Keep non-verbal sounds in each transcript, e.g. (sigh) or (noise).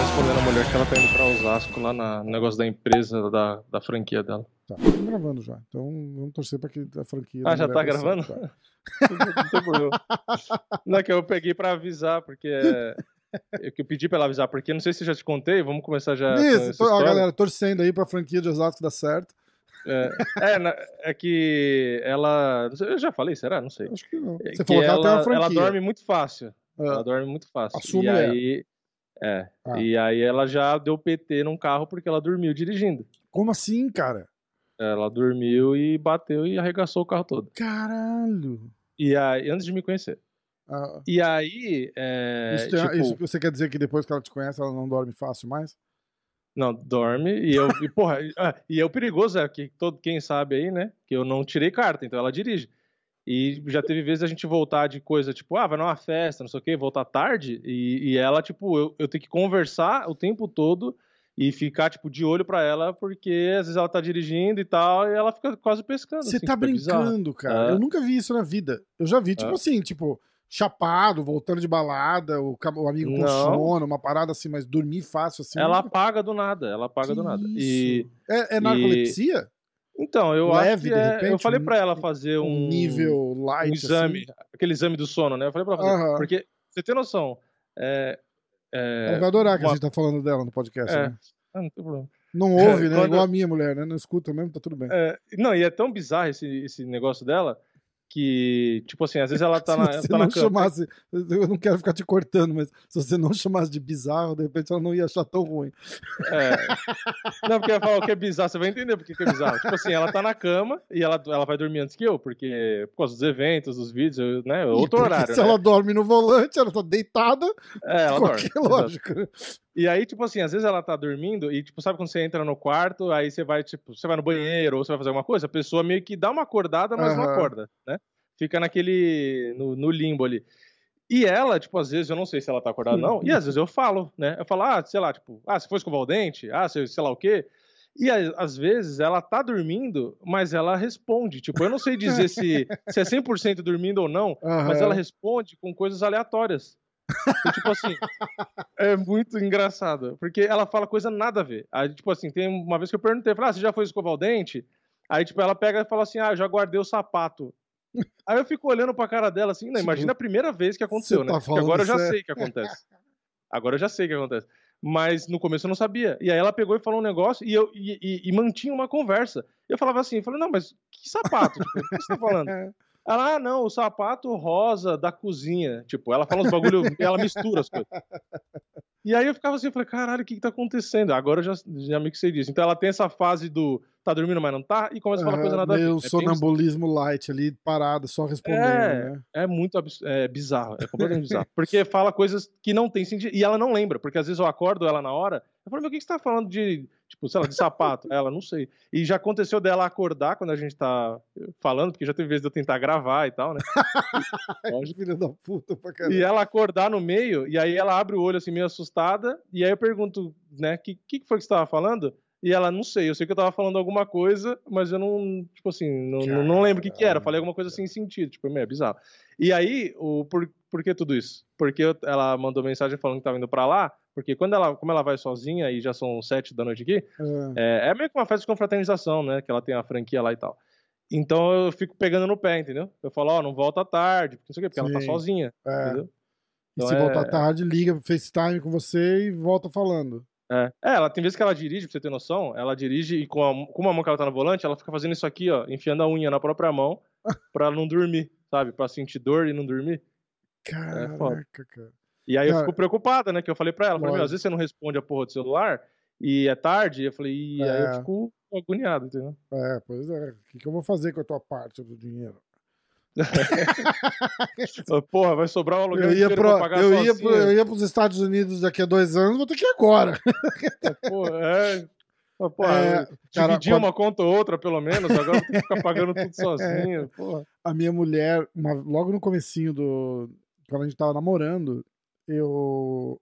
Respondendo a mulher que ela tá indo pra Osasco lá na, no negócio da empresa, da, da franquia dela. Tá, estamos gravando já. Então vamos torcer pra que a franquia. Ah, já tá gravando? certo, tá. (laughs) Não tem problema. Não, é que eu peguei pra avisar, porque é, é que eu pedi pra ela avisar, porque não sei se eu já te contei, vamos começar já. Isso, tô- ó, galera, torcendo aí pra franquia de Osasco dar certo. É, é, na- é que ela. Eu já falei, será? Não sei. Acho que não. É Você falou que ela, ela, franquia. ela dorme muito fácil. Ah, Ela dorme muito fácil. A sua e aí. É. Ah. E aí ela já deu PT num carro porque ela dormiu dirigindo. Como assim, cara? Ela dormiu e bateu e arregaçou o carro todo. Caralho. E aí, antes de me conhecer. Ah, E aí, é, isso, tem- tipo, isso você quer dizer que depois que ela te conhece, ela não dorme fácil mais? não, dorme e eu, e porra, ah, e é o perigoso é que todo quem sabe aí, né, que eu não tirei carta, então ela dirige. E já teve vezes a gente voltar de coisa, tipo, ah, vai numa festa, não sei o quê, voltar tarde, e, e ela, tipo, eu, eu tenho que conversar o tempo todo e ficar, tipo, de olho pra ela, porque às vezes ela tá dirigindo e tal, e ela fica quase pescando. Você assim, tá bizarro. brincando, cara. É. Eu nunca vi isso na vida. Eu já vi, tipo É. assim, tipo, chapado, voltando de balada, o, o amigo com Não. sono, uma parada assim, mas dormir fácil assim. Ela nunca- apaga do nada, ela apaga Que do nada. E? É, é narcolepsia? então, eu Leve, acho que de é, repente, eu falei pra ela fazer um, Um nível light, um exame, assim. aquele exame do sono, né? Eu falei pra ela fazer, porque você tem noção, é, é, Ela vai adorar que a uma- gente tá falando dela no podcast, É. né? ah, não tem problema. Não (laughs) ouve, né? Quando- Igual a minha mulher, né? Não escuta mesmo, tá tudo bem. É, não, e é tão bizarro esse, esse negócio dela que, tipo assim, às vezes ela (laughs) tá na, se você tá na não cama. chamasse, eu não quero ficar te cortando, mas se você não chamasse de bizarro, de repente ela não ia achar tão ruim. É. Não, porque eu ia falar o que é bizarro, você vai entender porque que é bizarro. Tipo assim, ela tá na cama e ela, ela vai dormir antes que eu, porque por causa dos eventos, dos vídeos, eu- né? É outro horário. Se né? ela dorme no volante, ela tá deitada, É, ela dorme. lógica. E aí, tipo assim, às vezes ela tá dormindo e, tipo, sabe quando você entra no quarto, aí você vai, tipo, você vai no banheiro ou você vai fazer alguma coisa, a pessoa meio que dá uma acordada, mas não Aham. acorda, né? Fica naquele, no, no limbo ali. E ela, tipo, às vezes eu não sei se ela tá acordada ou não, e às vezes eu falo, né? Eu falo, ah, sei lá, tipo, ah, se for escovar o dente, ah, sei, sei lá o quê. E às vezes ela tá dormindo, mas ela responde. Tipo, eu não sei dizer se, se é 100% dormindo ou não, mas Aham. ela responde com coisas aleatórias. E, tipo assim, é muito engraçado, porque ela fala coisa nada a ver. Aí, tipo assim, tem uma vez que eu perguntei, eu falei, ah, você já foi escovar o dente? Aí, tipo, ela pega e fala assim, ah, eu já guardei o sapato. Aí eu fico olhando pra cara dela assim, né, imagina a primeira vez que aconteceu, Você né? tá Porque (laughs) agora eu já sei o que acontece. Agora eu já sei o que acontece. Mas no começo eu não sabia. E aí ela pegou e falou um negócio e eu e, e- e mantinha uma conversa. Eu falava assim, eu falei, não, mas que sapato? Tipo, o que você tá falando? (laughs) Ela, ah, não, o sapato rosa da cozinha. Tipo, ela fala uns bagulho, (laughs) ela mistura as coisas. E aí eu ficava assim, eu falei, caralho, o que que tá acontecendo? Agora eu já, já me sei disso. Então ela tem essa fase do tá dormindo, mas não tá, e começa a falar coisa Aham, nada a ver. meio É bem- sonambulismo light ali, parado, só respondendo, É. né? É muito é bizarro, é completamente bizarro. Porque fala coisas que não tem sentido. E ela não lembra, porque às vezes eu acordo ela na hora, eu falo, meu, o que que você tá falando de, tipo, sei lá, de sapato? ela, não sei. E já aconteceu dela acordar quando a gente tá falando, porque já teve vezes de eu tentar gravar e tal, né? (laughs) Ai, filha da puta pra caralho. E ela acordar no meio, e aí ela abre o olho assim, meio assustada, e aí eu pergunto, né, o que, que foi que você tava falando? E ela, não sei, eu sei que eu tava falando alguma coisa, mas eu não, tipo assim, não, não, não lembro o que que era. Falei alguma coisa sem sentido, tipo, meio bizarro. E aí, o, por, por que tudo isso? Porque eu- ela mandou mensagem falando que tava indo pra lá, porque quando ela, como ela vai sozinha, e já são sete da noite aqui, É. é, é meio que uma festa de confraternização, né, que ela tem a franquia lá e tal. Então eu fico pegando no pé, entendeu? Eu falo, ó, não volta tarde, porque não sei o quê, porque ela tá Sim. sozinha, É. entendeu? E Então se é- voltar tarde, liga FaceTime com você e volta falando. É. É, ela tem vezes que ela dirige, pra você ter noção, ela dirige e com, a, com uma mão que ela tá no volante, ela fica fazendo isso aqui, ó, enfiando a unha na própria mão (laughs) pra não dormir, sabe? Pra sentir dor e não dormir. Caraca, foda. cara. E aí eu fico preocupada, né? Que eu falei pra ela, falei, às vezes você não responde a porra do celular e é tarde, eu falei, e aí eu É. fico agoniado, entendeu? É, pois é. O que, que eu vou fazer com a tua parte do dinheiro? (laughs) Porra, vai sobrar um aluguel Eu ia, pro, eu, ia pro, eu ia pros Estados Unidos daqui a dois anos, vou ter que ir agora. Porra, é... Porra, É, eu cara, dividir quando- uma conta ou outra, pelo menos, agora que ficar pagando tudo sozinho, (laughs) porra. A minha mulher, uma- logo no comecinho do. Quando a gente tava namorando, eu.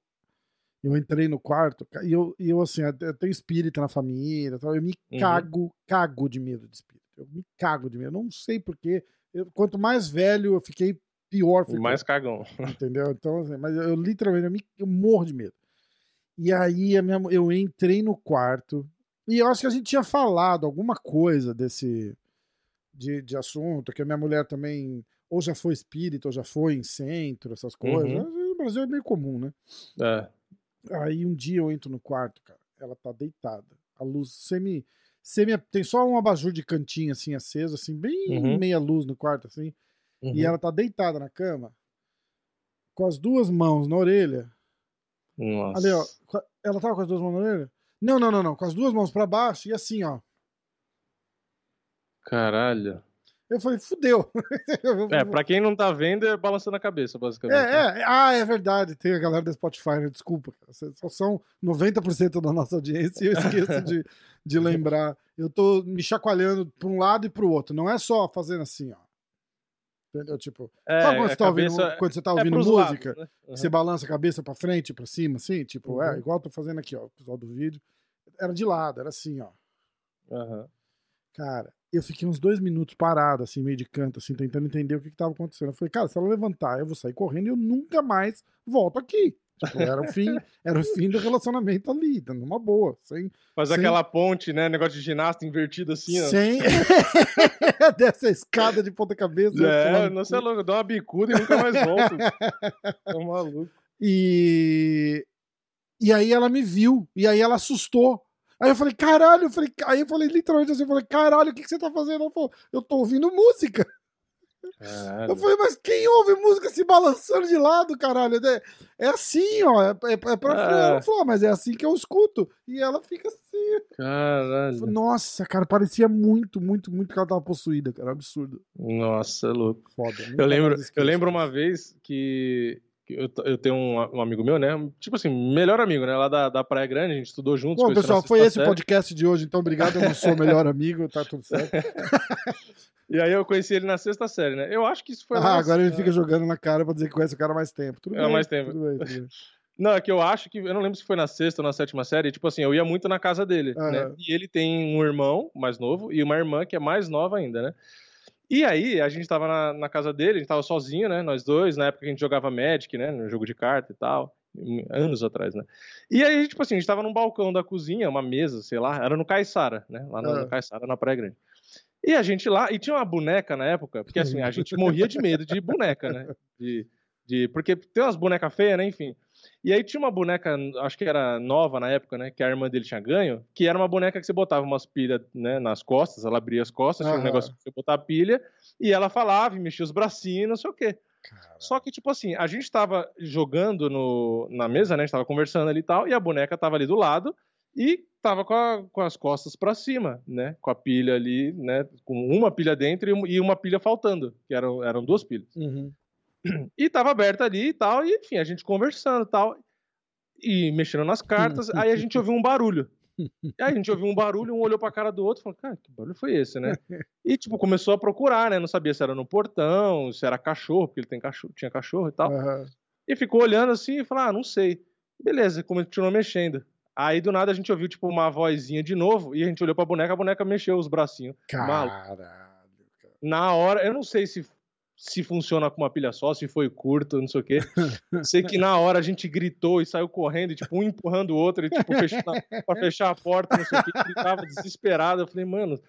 Eu entrei no quarto e eu, e eu assim, eu tenho espírita na família, eu me Uhum. cago, cago de medo de espírito. Eu me cago de medo. Eu não sei porquê. Quanto mais velho eu fiquei, pior O ficou. mais cagão. Entendeu? Então, assim, mas eu, eu literalmente eu, me- eu morro de medo. E aí a minha, eu entrei no quarto e eu acho que a gente tinha falado alguma coisa desse de, de assunto, que a minha mulher também ou já foi espírita, ou já foi em centro, essas coisas. No Brasil é meio comum, né? É. Aí um dia eu entro no quarto, cara, ela tá deitada. A luz semi. semi tem só um abajur de cantinho assim aceso, assim, bem Uhum. meia luz no quarto, assim. Uhum. E ela tá deitada na cama, com as duas mãos na orelha. Nossa. Ali, ó. Ela tava com as duas mãos na orelha? Não, não, não, não. Com as duas mãos pra baixo e assim, ó. Caralho. Eu falei, fudeu. (laughs) É, pra quem não tá vendo, é balançando a cabeça, basicamente. né? É, é, ah, é verdade. Tem a galera do Spotify, né? desculpa. Vocês Só são 90% da nossa audiência e eu esqueço de, de (laughs) lembrar. Eu tô me chacoalhando pra um lado e pro outro. Não é só fazendo assim, ó. Entendeu? Tipo, É, sabe quando você, tá ouvindo, quando você tá é ouvindo pros música? lados, né? Uhum. Você balança a cabeça pra frente, pra cima, assim? Tipo, é, Uhum. igual eu tô fazendo aqui, ó. O pessoal do vídeo. Era de lado, era assim, ó. Aham. Cara, eu fiquei uns dois minutos parado, assim, meio de canto, assim, tentando entender o que, que tava acontecendo. Eu falei, cara, se ela levantar, eu vou sair correndo e eu nunca mais volto aqui. Tipo, era o fim, (laughs) era o fim do relacionamento ali, tá numa boa, sem, Faz Sem- aquela ponte, né? Negócio de ginasta invertido assim, ó. sem (laughs) dessa escada de ponta cabeça. eu É, não sei é louco, dá uma bicuda e nunca mais volta. (laughs) Tá maluco. E e aí ela me viu, e aí ela assustou. Aí eu falei, caralho, eu falei, aí eu falei literalmente assim, eu falei, caralho, o que, que você tá fazendo? Ela falou, eu tô ouvindo música. Caralho. Eu falei, mas quem ouve música se balançando de lado, caralho? É, é assim, ó. É, é, é pra É. frente. Ela falou, "Ah, mas é assim que eu escuto. E ela fica assim. Caralho. Nossa, cara, parecia muito, muito, muito que ela tava possuída, cara. Absurdo. Nossa, é louco. Foda. Eu lembro, eu lembro uma vez que eu, eu tenho um, um amigo meu, né? Tipo assim, melhor amigo, né? Lá da, da Praia Grande, a gente estudou juntos. Bom, pessoal, foi esse o série. podcast de hoje, então obrigado. Eu não sou melhor (laughs) amigo, tá tudo certo. E aí eu conheci ele na sexta série, né? Eu acho que isso foi Ah, agora ele fica jogando na cara pra dizer que conhece o cara há mais tempo. Tudo É, bem, mais tempo. Tudo bem, tudo bem. (laughs) Não, é que eu acho que. Eu não lembro se foi na sexta ou na sétima série. Tipo assim, eu ia muito na casa dele, né? E ele tem um irmão mais novo e uma irmã que é mais nova ainda, né? E aí, a gente tava na, na casa dele, a gente tava sozinho, né? Nós dois, na época que a gente jogava Magic, né? No jogo de carta e tal. Anos atrás, né? E aí, tipo assim, a gente tava num balcão da cozinha, uma mesa, sei lá, era no Caiçara, né? Lá no, Ah. no na Praia Grande. E a gente lá, e tinha uma boneca na época, porque assim, a gente morria de medo de boneca, né? De, de, porque tem umas bonecas feias, né? Enfim. E aí tinha uma boneca, acho que era nova na época, né? Que a irmã dele tinha ganho, que era uma boneca que você botava umas pilhas né, nas costas, ela abria as costas, tinha um negócio pra você botar a pilha, e ela falava e mexia os bracinhos, não sei o quê. Só que, tipo assim, a gente tava jogando no, na mesa, né? A gente tava conversando ali e tal, e a boneca tava ali do lado e tava com, a- com as costas pra cima, né? Com a pilha ali, né? Com uma pilha dentro e uma pilha faltando, que eram, eram duas pilhas. Uhum. (clears throat) E tava aberta ali e tal, e enfim, a gente conversando e tal, e mexendo nas cartas, (laughs) aí a gente ouviu um barulho. E aí a gente ouviu um barulho, um olhou pra cara do outro e falou, cara, que barulho foi esse, né? E, tipo, começou a procurar, né? Não sabia se era no portão, se era cachorro, porque ele tem cachorro, tinha cachorro e tal. Aham. E ficou olhando assim e falou, ah, não sei. Beleza, continuou mexendo. Aí, do nada, a gente ouviu, tipo, uma vozinha de novo, e a gente olhou pra boneca, a boneca mexeu os bracinhos. Caralho, cara. Na hora, eu não sei se, se funciona com uma pilha só, se foi curto, não sei o quê. (laughs) sei que na hora a gente gritou e saiu correndo, e, tipo, um empurrando o outro, e, tipo, fechando, pra fechar a porta, não sei o quê. Gritava desesperado. Eu falei, mano.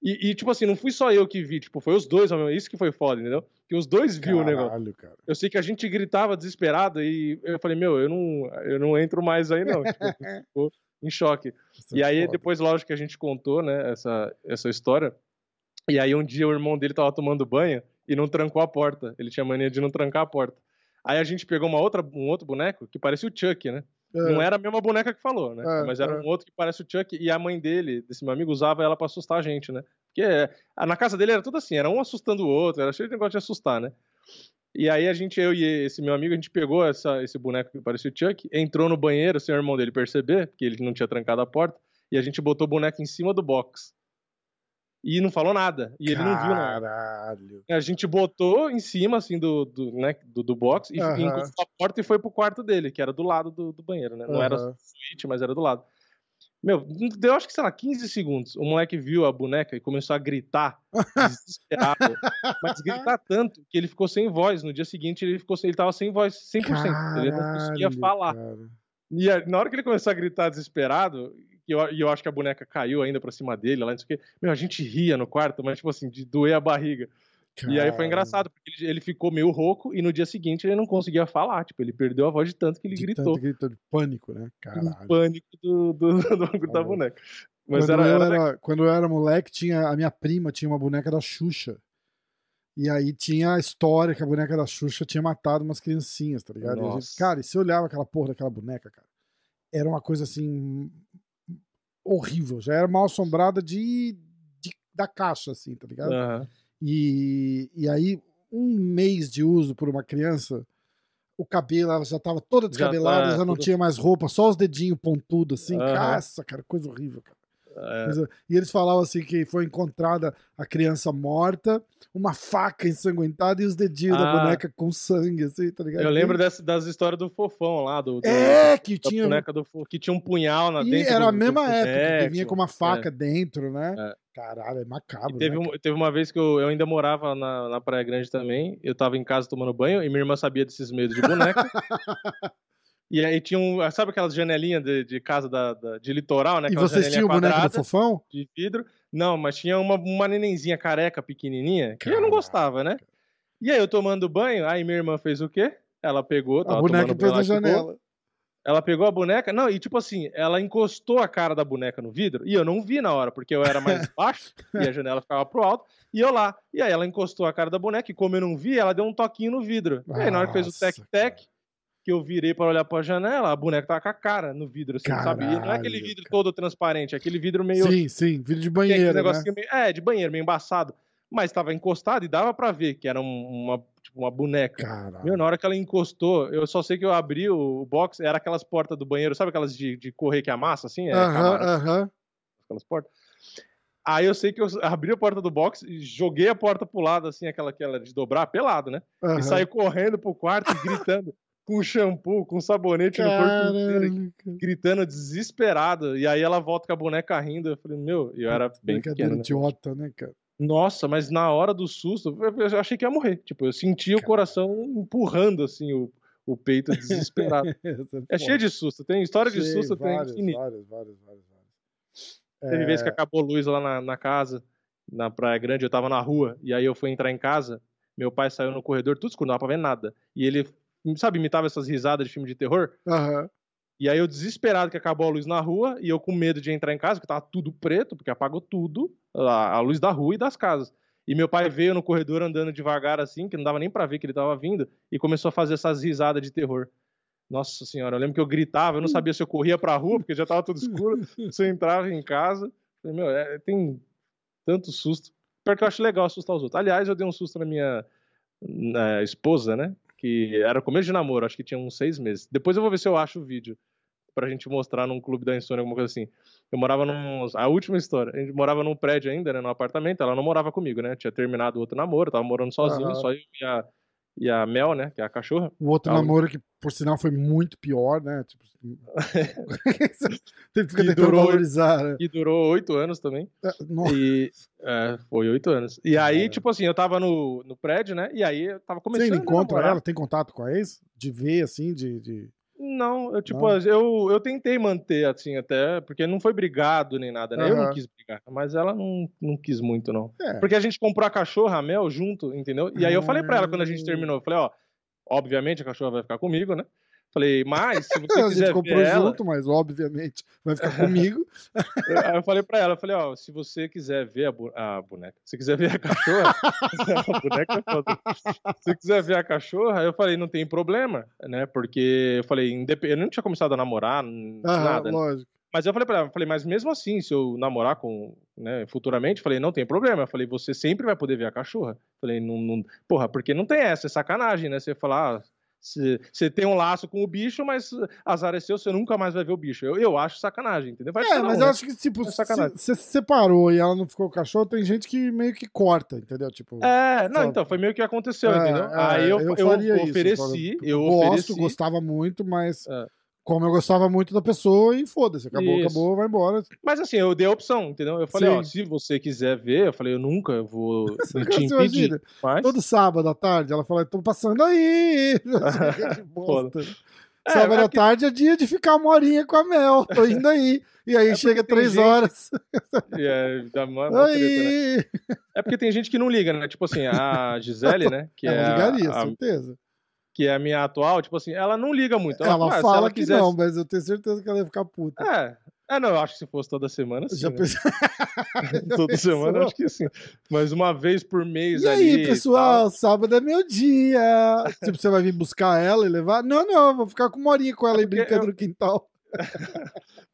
E, e, tipo assim, não fui só eu que vi, tipo, foi os dois, isso que foi foda, entendeu? Que os dois viu o negócio. Cara. Eu sei que a gente gritava desesperado e eu falei, meu, eu não, eu não entro mais aí, não. Tipo, em choque. Isso E é aí, foda. depois, lógico que a gente contou, né, essa, essa história. E aí, um dia, o irmão dele tava tomando banho e não trancou a porta. Ele tinha mania de não trancar a porta. Aí a gente pegou uma outra, um outro boneco que parecia o Chuck, né? Não era a mesma boneca que falou, né? É, Mas era é. um outro que parece o Chuck. E a mãe dele, desse meu amigo, usava ela pra assustar a gente, né? Porque é, na casa dele era tudo assim, era um assustando o outro, era cheio de negócio de assustar, né? E aí a gente, eu e esse meu amigo, a gente pegou essa, esse boneco que parecia o Chuck, entrou no banheiro sem o irmão dele perceber, que ele não tinha trancado a porta, e a gente botou o boneco em cima do box. E não falou nada. E ele não viu nada. Caralho. A gente botou em cima, assim, do, do, né, do, do box, e Aham. encostou a porta e foi pro quarto dele, que era do lado do, do banheiro, né? Não era Aham. suíte, mas era do lado. Meu, deu acho que, sei lá, 15 segundos. O moleque viu a boneca e começou a gritar, (laughs) desesperado. mas gritar tanto que ele ficou sem voz. No dia seguinte, ele ficou sem, ele tava sem voz 100%. ele não conseguia Caralho, falar. cara. E na hora que ele começou a gritar desesperado, e eu, e eu acho que a boneca caiu ainda pra cima dele, lá, não sei o quê. Meu, a gente ria no quarto, mas tipo assim, de doer a barriga. E aí foi engraçado, porque ele, ficou meio rouco e no dia seguinte ele não conseguia falar. Tipo, ele perdeu a voz de tanto que ele De gritou. tanto grito de pânico, né? Caralho. pânico do, do, do da boneca. Mas quando, era, eu era, era, quando eu era moleque, tinha, a minha prima tinha uma boneca da Xuxa. E aí tinha a história que a boneca da Xuxa tinha matado umas criancinhas, tá ligado? E gente- cara, e você olhava aquela porra daquela boneca, cara, era uma coisa assim. Horrível. Já era mal assombrada de, de- da caixa, assim, tá ligado? Aham. E, e aí, um mês de uso por uma criança, o cabelo, ela já tava toda Já tá descabelada, já, não tudo- tinha mais roupa, só os dedinhos pontudos, assim. Aham. Caça, cara, coisa horrível, cara. É. E eles falavam assim que foi encontrada a criança morta, uma faca ensanguentada e os dedinhos da Ah. boneca com sangue, assim, tá ligado? Eu lembro dessa, das histórias do fofão lá, do, do- É, que da tinha. boneca do que tinha um punhal na E dentro era do- a mesma do época, que vinha com uma faca dentro, né? É. Caralho, é macabro. E teve, né, um- teve uma vez que eu, eu ainda morava na, na Praia Grande também. Eu tava em casa tomando banho e minha irmã sabia desses medos de boneca. (laughs) e aí tinha um. Sabe aquelas janelinhas de, de casa da, da- de litoral, né? E Aquela vocês tinham o boneco do fofão? de vidro. Não, mas tinha uma, uma nenenzinha careca pequenininha que eu não Caraca. gostava, né? E aí eu tomando banho, aí minha irmã fez o quê? Ela pegou, A boneca tomando pôs banho, na ela pegou, janela. ela pegou a boneca, não, e tipo assim, ela encostou a cara da boneca no vidro, e eu não vi na hora, porque eu era mais (laughs) baixo, e a janela ficava pro alto, e eu lá. E aí ela encostou a cara da boneca, e como eu não vi, ela deu um toquinho no vidro. E aí na hora que fez o Nossa, tec-tec. Que eu virei pra olhar pra janela, a boneca tava com a cara no vidro, assim, sabe? E não é aquele Caralho, vidro cara. todo transparente, é aquele vidro meio... Sim, sim, vídeo de que é banheiro, né? meio- é, de banheiro, meio embaçado. Mas tava encostado e dava pra ver que era um- uma, tipo, uma boneca. Caralho. Meu, na hora que ela encostou, eu só sei que eu abri o, box, era aquelas portas do banheiro, sabe aquelas de, de correr que amassa, assim? É, Aham, camarão, aham. aquelas portas. Aí eu sei que eu abri a porta do box e joguei a porta pro lado, assim, aquela, aquela de dobrar, pelado, né? aham. E saí correndo pro quarto gritando, com shampoo, com sabonete no corpo inteiro, gritando desesperado. E aí ela volta com a boneca rindo. Eu falei, meu, e eu era bem Brincadeira pequeno, né? idiota, né, cara? Nossa, mas na hora do susto, eu achei que ia morrer. Tipo, eu senti o coração empurrando, assim, o, o peito (laughs) desesperado. É cheio de susto. Tem história de susto, tem vários, infinito. vários, vários, vários, vários. Teve É, vez que acabou a luz lá na, na casa, na Praia Grande, eu tava na rua, e aí eu fui entrar em casa, meu pai saiu no corredor, tudo escuro, não dava pra ver nada. E ele, sabe, imitava essas risadas de filme de terror? aham. E aí eu desesperado que acabou a luz na rua, e eu com medo de entrar em casa, porque tava tudo preto, porque apagou tudo, a, a luz da rua e das casas. E meu pai veio no corredor andando devagar assim, que não dava nem pra ver que ele tava vindo, e começou a fazer essas risadas de terror. Nossa senhora, eu lembro que eu gritava, eu não sabia se eu corria pra rua, porque já tava tudo escuro, (laughs) se eu entrava em casa. Falei, meu, é, tem tanto susto. Pior que eu acho legal assustar os outros. Aliás, eu dei um susto na minha na esposa, né? Que era começo de namoro, acho que tinha uns seis meses. Depois eu vou ver se eu acho o vídeo pra gente mostrar num clube da insônia, alguma coisa assim. Eu morava num. A última história. A gente morava num prédio ainda, né? Num apartamento. Ela não morava comigo, né? Tinha terminado outro namoro, tava morando sozinho, Aham. só eu e a, e a Mel, né? Que é a cachorra. O outro o- namoro que, por sinal, foi muito pior, né? Tipo, (laughs) (laughs) Teve que tentando durou- valorizar, né? Que durou oito anos também. É, nossa, E. é, foi oito anos. E aí, Cara. tipo assim, eu tava no, no prédio, né? E aí eu tava Você começando ainda a encontra ela? Tem contato com a ex? De ver, assim, de... de... Não, eu tipo, Não? Eu, eu tentei manter, assim, até, porque não foi brigado nem nada, né? Eu não quis brigar, mas ela não, não quis muito, não. É. Porque a gente comprou a cachorra, a Mel, junto, entendeu? E aí eu falei pra ela quando a gente Ah. terminou, eu falei, ó, obviamente a cachorra vai ficar comigo, né? Falei, mas se você a quiser gente comprou ver ela... junto, mas obviamente vai ficar comigo. (laughs) Aí eu falei pra ela, eu falei, ó, se você quiser ver a, bu- a boneca, se quiser ver a cachorra, (laughs) a boneca é foda. Se quiser ver a cachorra, eu falei, não tem problema, né? Porque eu falei, indep- eu não tinha começado a namorar, Aham, nada, né? lógico. Mas eu falei pra ela, eu falei, mas mesmo assim, se eu namorar com, né, futuramente, eu falei, não tem problema. Eu falei, você sempre vai poder ver a cachorra. Eu falei, não, não, porra, porque não tem essa, é sacanagem, né? Você falar, ah, Você tem um laço com o bicho, mas azar é seu, você nunca mais vai ver o bicho. Eu, eu acho sacanagem, entendeu? Vai é, mas não, eu né? acho que, tipo, é se você se separou e ela não ficou com o cachorro, tem gente que meio que corta, entendeu? Tipo, é, não, então, foi meio que aconteceu, é, entendeu? É, Aí eu, eu, eu ofereci, isso, eu gosto, ofereci. gostava muito, mas é como eu gostava muito da pessoa e foda-se, acabou, Isso. acabou, vai embora. Mas assim, eu dei a opção, entendeu? Eu falei, Sim. ó, se você quiser ver, eu falei, eu nunca vou (laughs) te impedir. Mas... Todo sábado à tarde, ela fala, tô passando aí. (laughs) (laughs) É, sábado à tarde é dia de ficar uma horinha com a Mel, tô indo aí. E aí é chega três gente... horas. É, dá uma, uma treta, né? é porque tem gente que não liga, né? Tipo assim, a Gisele, né? Que é, é ligaria, a, certeza que é a minha atual, tipo assim, ela não liga muito. Ela, ela fala ela que quisesse... não, mas eu tenho certeza que ela ia ficar puta. É. É, não, eu acho que se fosse toda semana, sim. Já né? pensou... (laughs) toda (laughs) semana, eu acho que sim. Mas uma vez por mês e ali. E aí, pessoal, sábado é meu dia. (laughs) tipo, você vai vir buscar ela e levar? Não, não, vou ficar com uma horinha com ela é e brincando eu... no quintal.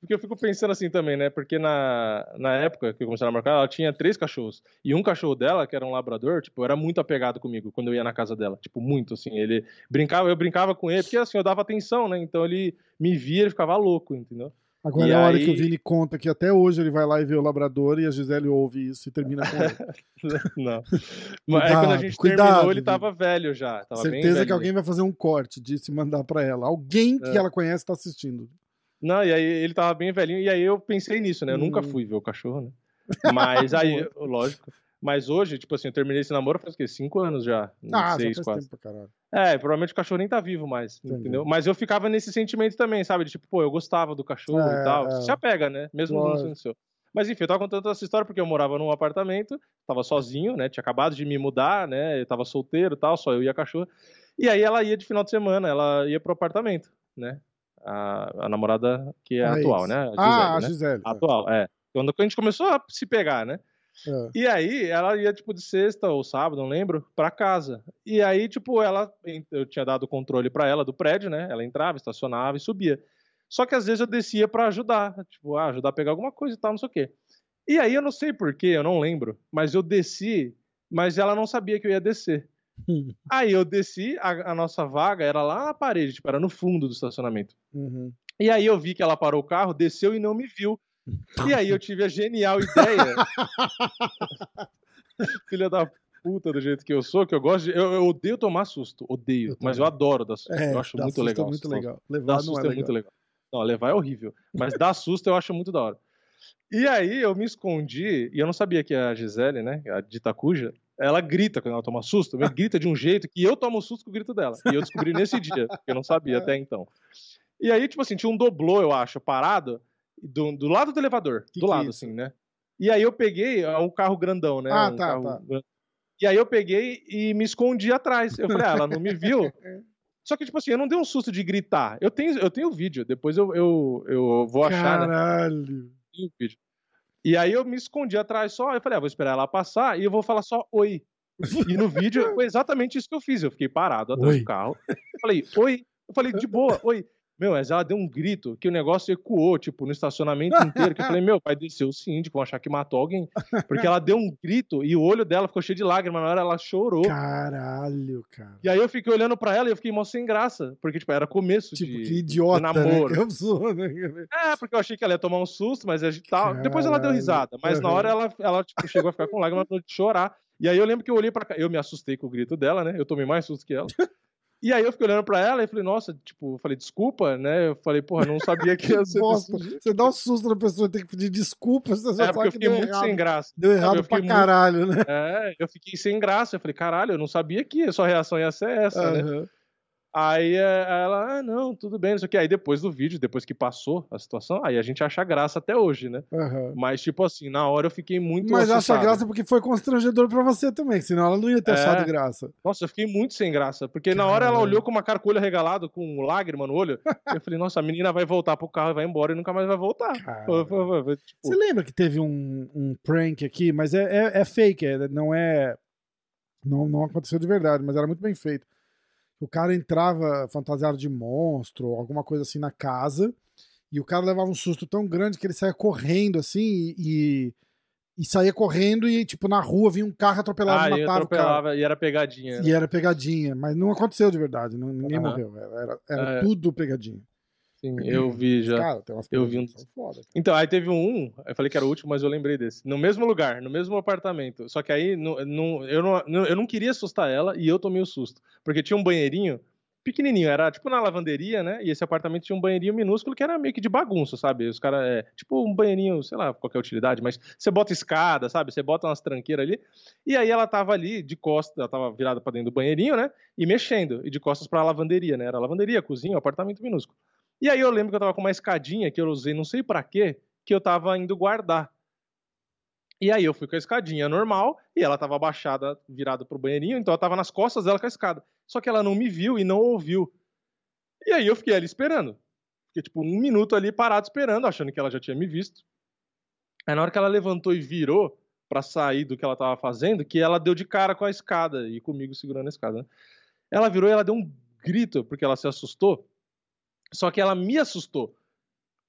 Porque eu fico pensando assim também, né? Porque na, na época que eu comecei a namorar, ela tinha três cachorros. E um cachorro dela, que era um labrador, tipo, era muito apegado comigo quando eu ia na casa dela. Tipo, muito, assim. Ele brincava, eu brincava com ele, porque assim, eu dava atenção, né? Então ele me via, ele ficava louco, entendeu? Agora e é a hora aí... que o Vini conta que até hoje ele vai lá e vê o labrador e a Gisele ouve isso e termina com ele. (laughs) Não. Mas cuidado, quando a gente cuidado, terminou, ele tava velho já. Tava Certeza que alguém vai fazer um corte disso e mandar para ela. Alguém que é. ela conhece tá assistindo. Não, e aí ele tava bem velhinho, e aí eu pensei nisso, né? Eu hum. nunca fui ver o cachorro, né? Mas (laughs) aí, lógico. Mas hoje, tipo assim, eu terminei esse namoro faz o quê? Cinco anos já. Ah, seis, já quase. Tempo, caralho. É, provavelmente o cachorro nem tá vivo mais, Entendi. entendeu? Mas eu ficava nesse sentimento também, sabe? De tipo, pô, eu gostava do cachorro é, e tal. É. Você se apega, né? Mesmo não sendo seu. Mas enfim, eu tava contando essa história porque eu morava num apartamento, tava sozinho, né? Tinha acabado de me mudar, né? Eu tava solteiro e tal, só eu e a cachorra. E aí ela ia de final de semana, ela ia pro apartamento, né? A, a namorada que é ah, atual, né? A Gisele, ah, a Gisele. Né? Atual, é. Quando a gente começou a se pegar, né? É. E aí ela ia, tipo, de sexta ou sábado, não lembro, pra casa. E aí, tipo, ela. Eu tinha dado o controle para ela do prédio, né? Ela entrava, estacionava e subia. Só que às vezes eu descia para ajudar, tipo, ah, ajudar a pegar alguma coisa e tal, não sei o quê. E aí eu não sei porquê, eu não lembro, mas eu desci, mas ela não sabia que eu ia descer. (laughs) Aí eu desci, a, a, nossa vaga era lá na parede, tipo, era no fundo do estacionamento. Uhum. E aí eu vi que ela parou o carro, desceu e não me viu. E aí eu tive a genial ideia. (laughs) Filha da puta do jeito que eu sou, que eu gosto de. Eu, eu odeio tomar susto, odeio, eu mas eu adoro dar susto. É, eu acho muito legal. muito legal. Levar dar susto é, é muito legal. Não, levar é horrível. Mas dar susto eu acho muito da hora. E aí eu me escondi, e eu não sabia que a Gisele, né, a dita cuja, ela grita quando ela toma susto, grita de um jeito que eu tomo susto com o grito dela. E eu descobri nesse dia, porque eu não sabia até então. E aí, tipo assim, tinha um doblô, eu acho, parado, do, do lado do elevador. Que do que lado, é assim, né? E aí eu peguei é um carro grandão, né? Ah, um tá, tá. E aí eu peguei e me escondi atrás. Eu falei, ah, ela não me viu. (laughs) Só que, tipo assim, eu não dei um susto de gritar. Eu tenho, eu tenho vídeo, depois eu, eu, eu vou achar. Né? Caralho. Né? vídeo. E aí eu me escondi atrás só, eu falei, ah, vou esperar ela passar e eu vou falar só oi. E no vídeo foi exatamente isso que eu fiz. Eu fiquei parado atrás oi. do carro. Falei, oi. Eu falei, de boa, oi. Meu, mas ela deu um grito que o negócio ecoou, tipo, no estacionamento inteiro. Que eu falei, (laughs) meu, vai descer o síndico, vão achar que matou alguém. Porque ela deu um grito e o olho dela ficou cheio de lágrimas. Na hora ela chorou. Caralho, cara. E aí eu fiquei olhando pra ela e eu fiquei mó sem graça. Porque, tipo, era começo tipo, de, que idiota, de namoro. Né? Sou, né? É, porque eu achei que ela ia tomar um susto, mas a gente tava... depois ela deu risada. Mas na hora ela, ela tipo, chegou a ficar com lágrimas (laughs) de chorar. E aí eu lembro que eu olhei pra cá, eu me assustei com o grito dela, né? Eu tomei mais susto que ela. E aí eu fiquei olhando pra ela e falei, nossa, tipo, eu falei, desculpa, né? Eu falei, porra, não sabia que (laughs) ia ser. Bosta, você dá um susto na pessoa ter que pedir desculpa, você já é, porque eu fiquei muito errado. sem graça. Deu errado pra caralho, muito... né? É, eu fiquei sem graça. Eu falei, caralho, eu não sabia que a sua reação ia ser essa, uhum. né? Aí é, ela, ah, não, tudo bem, não sei o que. Aí depois do vídeo, depois que passou a situação, aí a gente acha graça até hoje, né? Uhum. Mas, tipo assim, na hora eu fiquei muito. Mas assustado. acha graça porque foi constrangedor pra você também, senão ela não ia ter é... achado graça. Nossa, eu fiquei muito sem graça, porque Caramba. na hora ela olhou com uma cara com o olho regalado, com lágrima no olho. eu falei, nossa, a menina vai voltar pro carro e vai embora e nunca mais vai voltar. Tipo... Você lembra que teve um, um prank aqui, mas é, é, é fake, é, não é. Não, não aconteceu de verdade, mas era muito bem feito o cara entrava fantasiado de monstro ou alguma coisa assim na casa e o cara levava um susto tão grande que ele saia correndo assim e, e saía correndo e, tipo, na rua vinha um carro atropelava Ah, e matava o cara. atropelava e era pegadinha. E era pegadinha, mas não aconteceu de verdade, não- ninguém Aham. morreu. Era, era- era É. tudo pegadinha. Sim, eu vi já. Cara, tem umas Eu vi um- foda. Então, aí teve um, eu falei que era o último, mas eu lembrei desse. No mesmo lugar, no mesmo apartamento. Só que aí não, não- eu, não, eu não queria assustar ela e eu tomei o susto. Porque tinha um banheirinho pequenininho, era tipo na lavanderia, né? E esse apartamento tinha um banheirinho minúsculo que era meio que de bagunça, sabe? Os caras, é, tipo um banheirinho, sei lá, qualquer utilidade, mas você bota escada, sabe? Você bota umas tranqueiras ali. E aí ela tava ali de costas, ela tava virada pra dentro do banheirinho, né? E mexendo, e de costas pra lavanderia, né? Era lavanderia, cozinha, um apartamento minúsculo. E aí eu lembro que eu tava com uma escadinha que eu usei não sei pra quê, que eu tava indo guardar. E aí eu fui com a escadinha normal e ela tava abaixada, virada pro banheirinho, então eu tava nas costas dela com a escada. Só que ela não me viu e não ouviu. E aí eu fiquei ali esperando. Fiquei tipo um minuto ali parado esperando, achando que ela já tinha me visto. Aí na hora que ela levantou e virou pra sair do que ela tava fazendo, que ela deu de cara com a escada e comigo segurando a escada. né? Ela virou e ela deu um grito porque ela se assustou. Só que ela me assustou.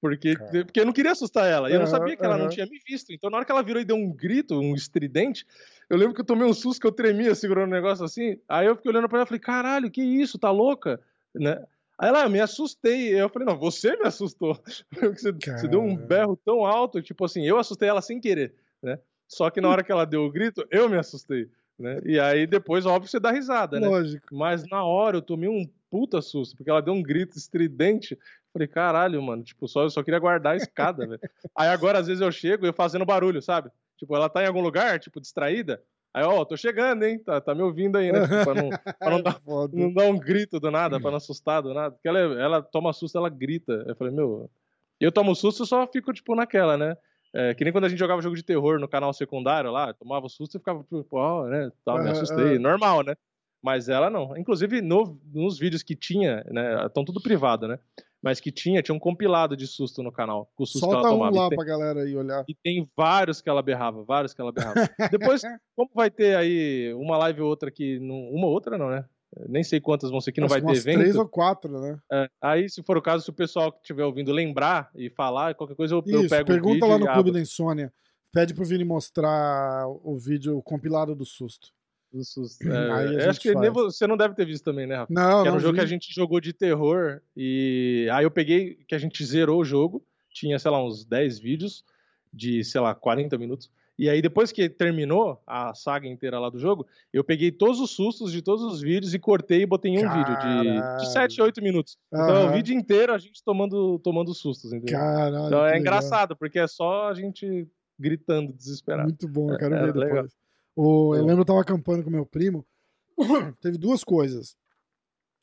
Porque, porque eu não queria assustar ela. E eu não sabia que ela não aham. tinha me visto. Então, na hora que ela virou e deu um grito, um estridente, eu lembro que eu tomei um susto que eu tremia segurando o negócio assim. Aí eu fiquei olhando pra ela e falei, caralho, que isso? Tá louca? Né? Aí ela, "Ah, eu me assustei. Eu falei, não, você me assustou. (laughs) Você, você deu um berro tão alto, tipo assim, eu assustei ela sem querer, né? Só que na hora que ela deu o grito, eu me assustei, né? E aí depois, óbvio, você dá risada, né? Lógico. Mas na hora eu tomei um puta susto, porque ela deu um grito estridente. Falei, caralho, mano, tipo, só, eu só queria guardar a escada, velho. (laughs) Aí agora, às vezes, eu chego e eu fazendo barulho, sabe? Tipo, ela tá em algum lugar, tipo, distraída. Aí, ó, tô chegando, hein? Tá, tá me ouvindo aí, né? Tipo, pra não, pra não (laughs) dar, Foda. não dar um grito do nada, pra não assustar do nada. Porque ela, ela toma susto, ela grita. Eu falei, meu. Eu tomo susto, eu só fico, tipo, naquela, né? É, que nem quando a gente jogava jogo de terror no canal secundário lá, tomava susto e ficava, tipo, ó, né? Tal, me assustei. Normal, né? Mas ela não. Inclusive, no- nos vídeos que tinha, né? Estão tudo privado, né? Mas que tinha, tinha um compilado de susto no canal. Com o susto que Solta ela um lá tem, pra galera aí olhar. e tem vários que ela berrava, vários que ela berrava. Depois, (laughs) como vai ter aí uma live ou outra que. Não, uma ou outra não, né? Nem sei quantas vão ser que não Acho vai que ter evento. três ou quatro, né? É, aí, se for o caso, se o pessoal que estiver ouvindo lembrar e falar, qualquer coisa eu, eu Isso, pego o pergunta lá no. Clube da Insônia. Pede pro Vini mostrar o vídeo compilado do susto. Do susto. Aí a É, acho que faz. você não deve ter visto também, né, Rafa? Não, Que era um jogo que a vi. gente jogou de terror e aí eu peguei que a gente zerou o jogo, tinha, sei lá, uns 10 vídeos de, sei lá, 40 minutos. E aí depois que terminou a saga inteira lá do jogo, eu peguei todos os sustos de todos os vídeos e cortei e botei em um vídeo de, Caralho. de 7, 8 minutos. Então é o vídeo inteiro a gente tomando, tomando sustos, entendeu? Caralho. então é engraçado, porque é só a gente gritando desesperado. Muito bom, eu quero É, ver é depois. legal. O, eu lembro eu tava acampando com meu primo. (clears throat) Teve duas coisas.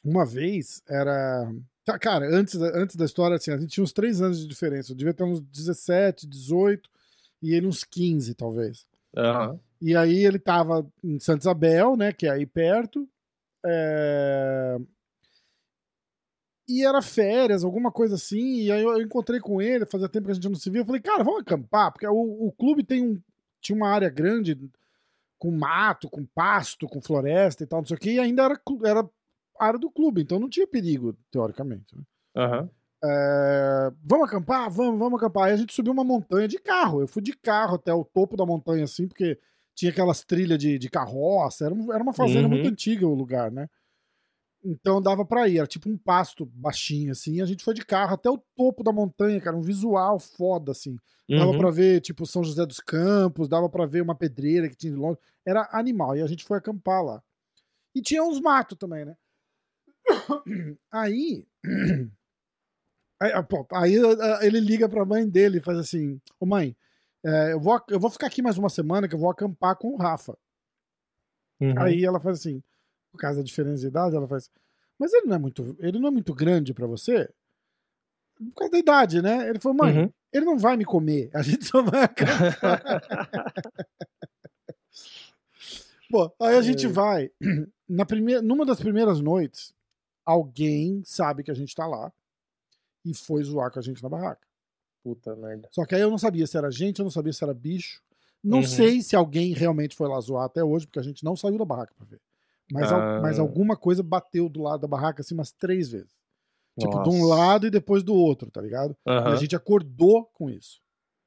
Uma vez era. Tá, Cara, antes, da- antes da história, assim, a gente tinha uns três anos de diferença. Eu devia ter uns 17, 18 e ele uns 15, talvez. Aham. E aí ele tava em Santa Isabel, né? Que é aí perto. é, E era férias, alguma coisa assim. E aí eu eu encontrei com ele, fazia tempo que a gente não se via. Eu falei, cara, vamos acampar, porque o, o clube tem um, tinha uma área grande com mato, com pasto, com floresta e tal, não sei o que, e ainda era, era área do clube, então não tinha perigo, teoricamente. né? Aham. É, vamos acampar? Vamos, vamos acampar. Aí a gente subiu uma montanha de carro. Eu fui de carro até o topo da montanha, assim, porque tinha aquelas trilhas de, de carroça. Era, era uma fazenda Uhum. muito antiga o lugar, né? Então dava pra ir. Era tipo um pasto baixinho, assim. E a gente foi de carro até o topo da montanha, cara. Um visual foda, assim. Dava Uhum. pra ver, tipo, São José dos Campos, dava pra ver uma pedreira que tinha de longe. Era animal. E a gente foi acampar lá. E tinha uns matos também, né? Aí. Aí, ah, aí, ah, ele liga pra mãe dele e faz assim: Ô mãe, é, eu, vou, eu vou ficar aqui mais uma semana que eu vou acampar com o Rafa. Uhum. Aí ela faz assim, por causa da diferença de idade, ela faz. Mas ele não é muito, ele não é muito grande pra você? Por causa da idade, né? Ele falou, mãe, Uhum. ele não vai me comer, a gente só vai. Pô, (laughs) aí a gente vai. Na primeira, numa das primeiras noites, alguém sabe que a gente tá lá e foi zoar com a gente na barraca. Puta merda. Só que aí eu não sabia se era gente, eu não sabia se era bicho. Não Uhum. sei se alguém realmente foi lá zoar até hoje, porque a gente não saiu da barraca pra ver. Mas, Ah. mas alguma coisa bateu do lado da barraca assim umas três vezes. Tipo, de um lado e depois do outro, tá ligado? E a gente acordou com isso.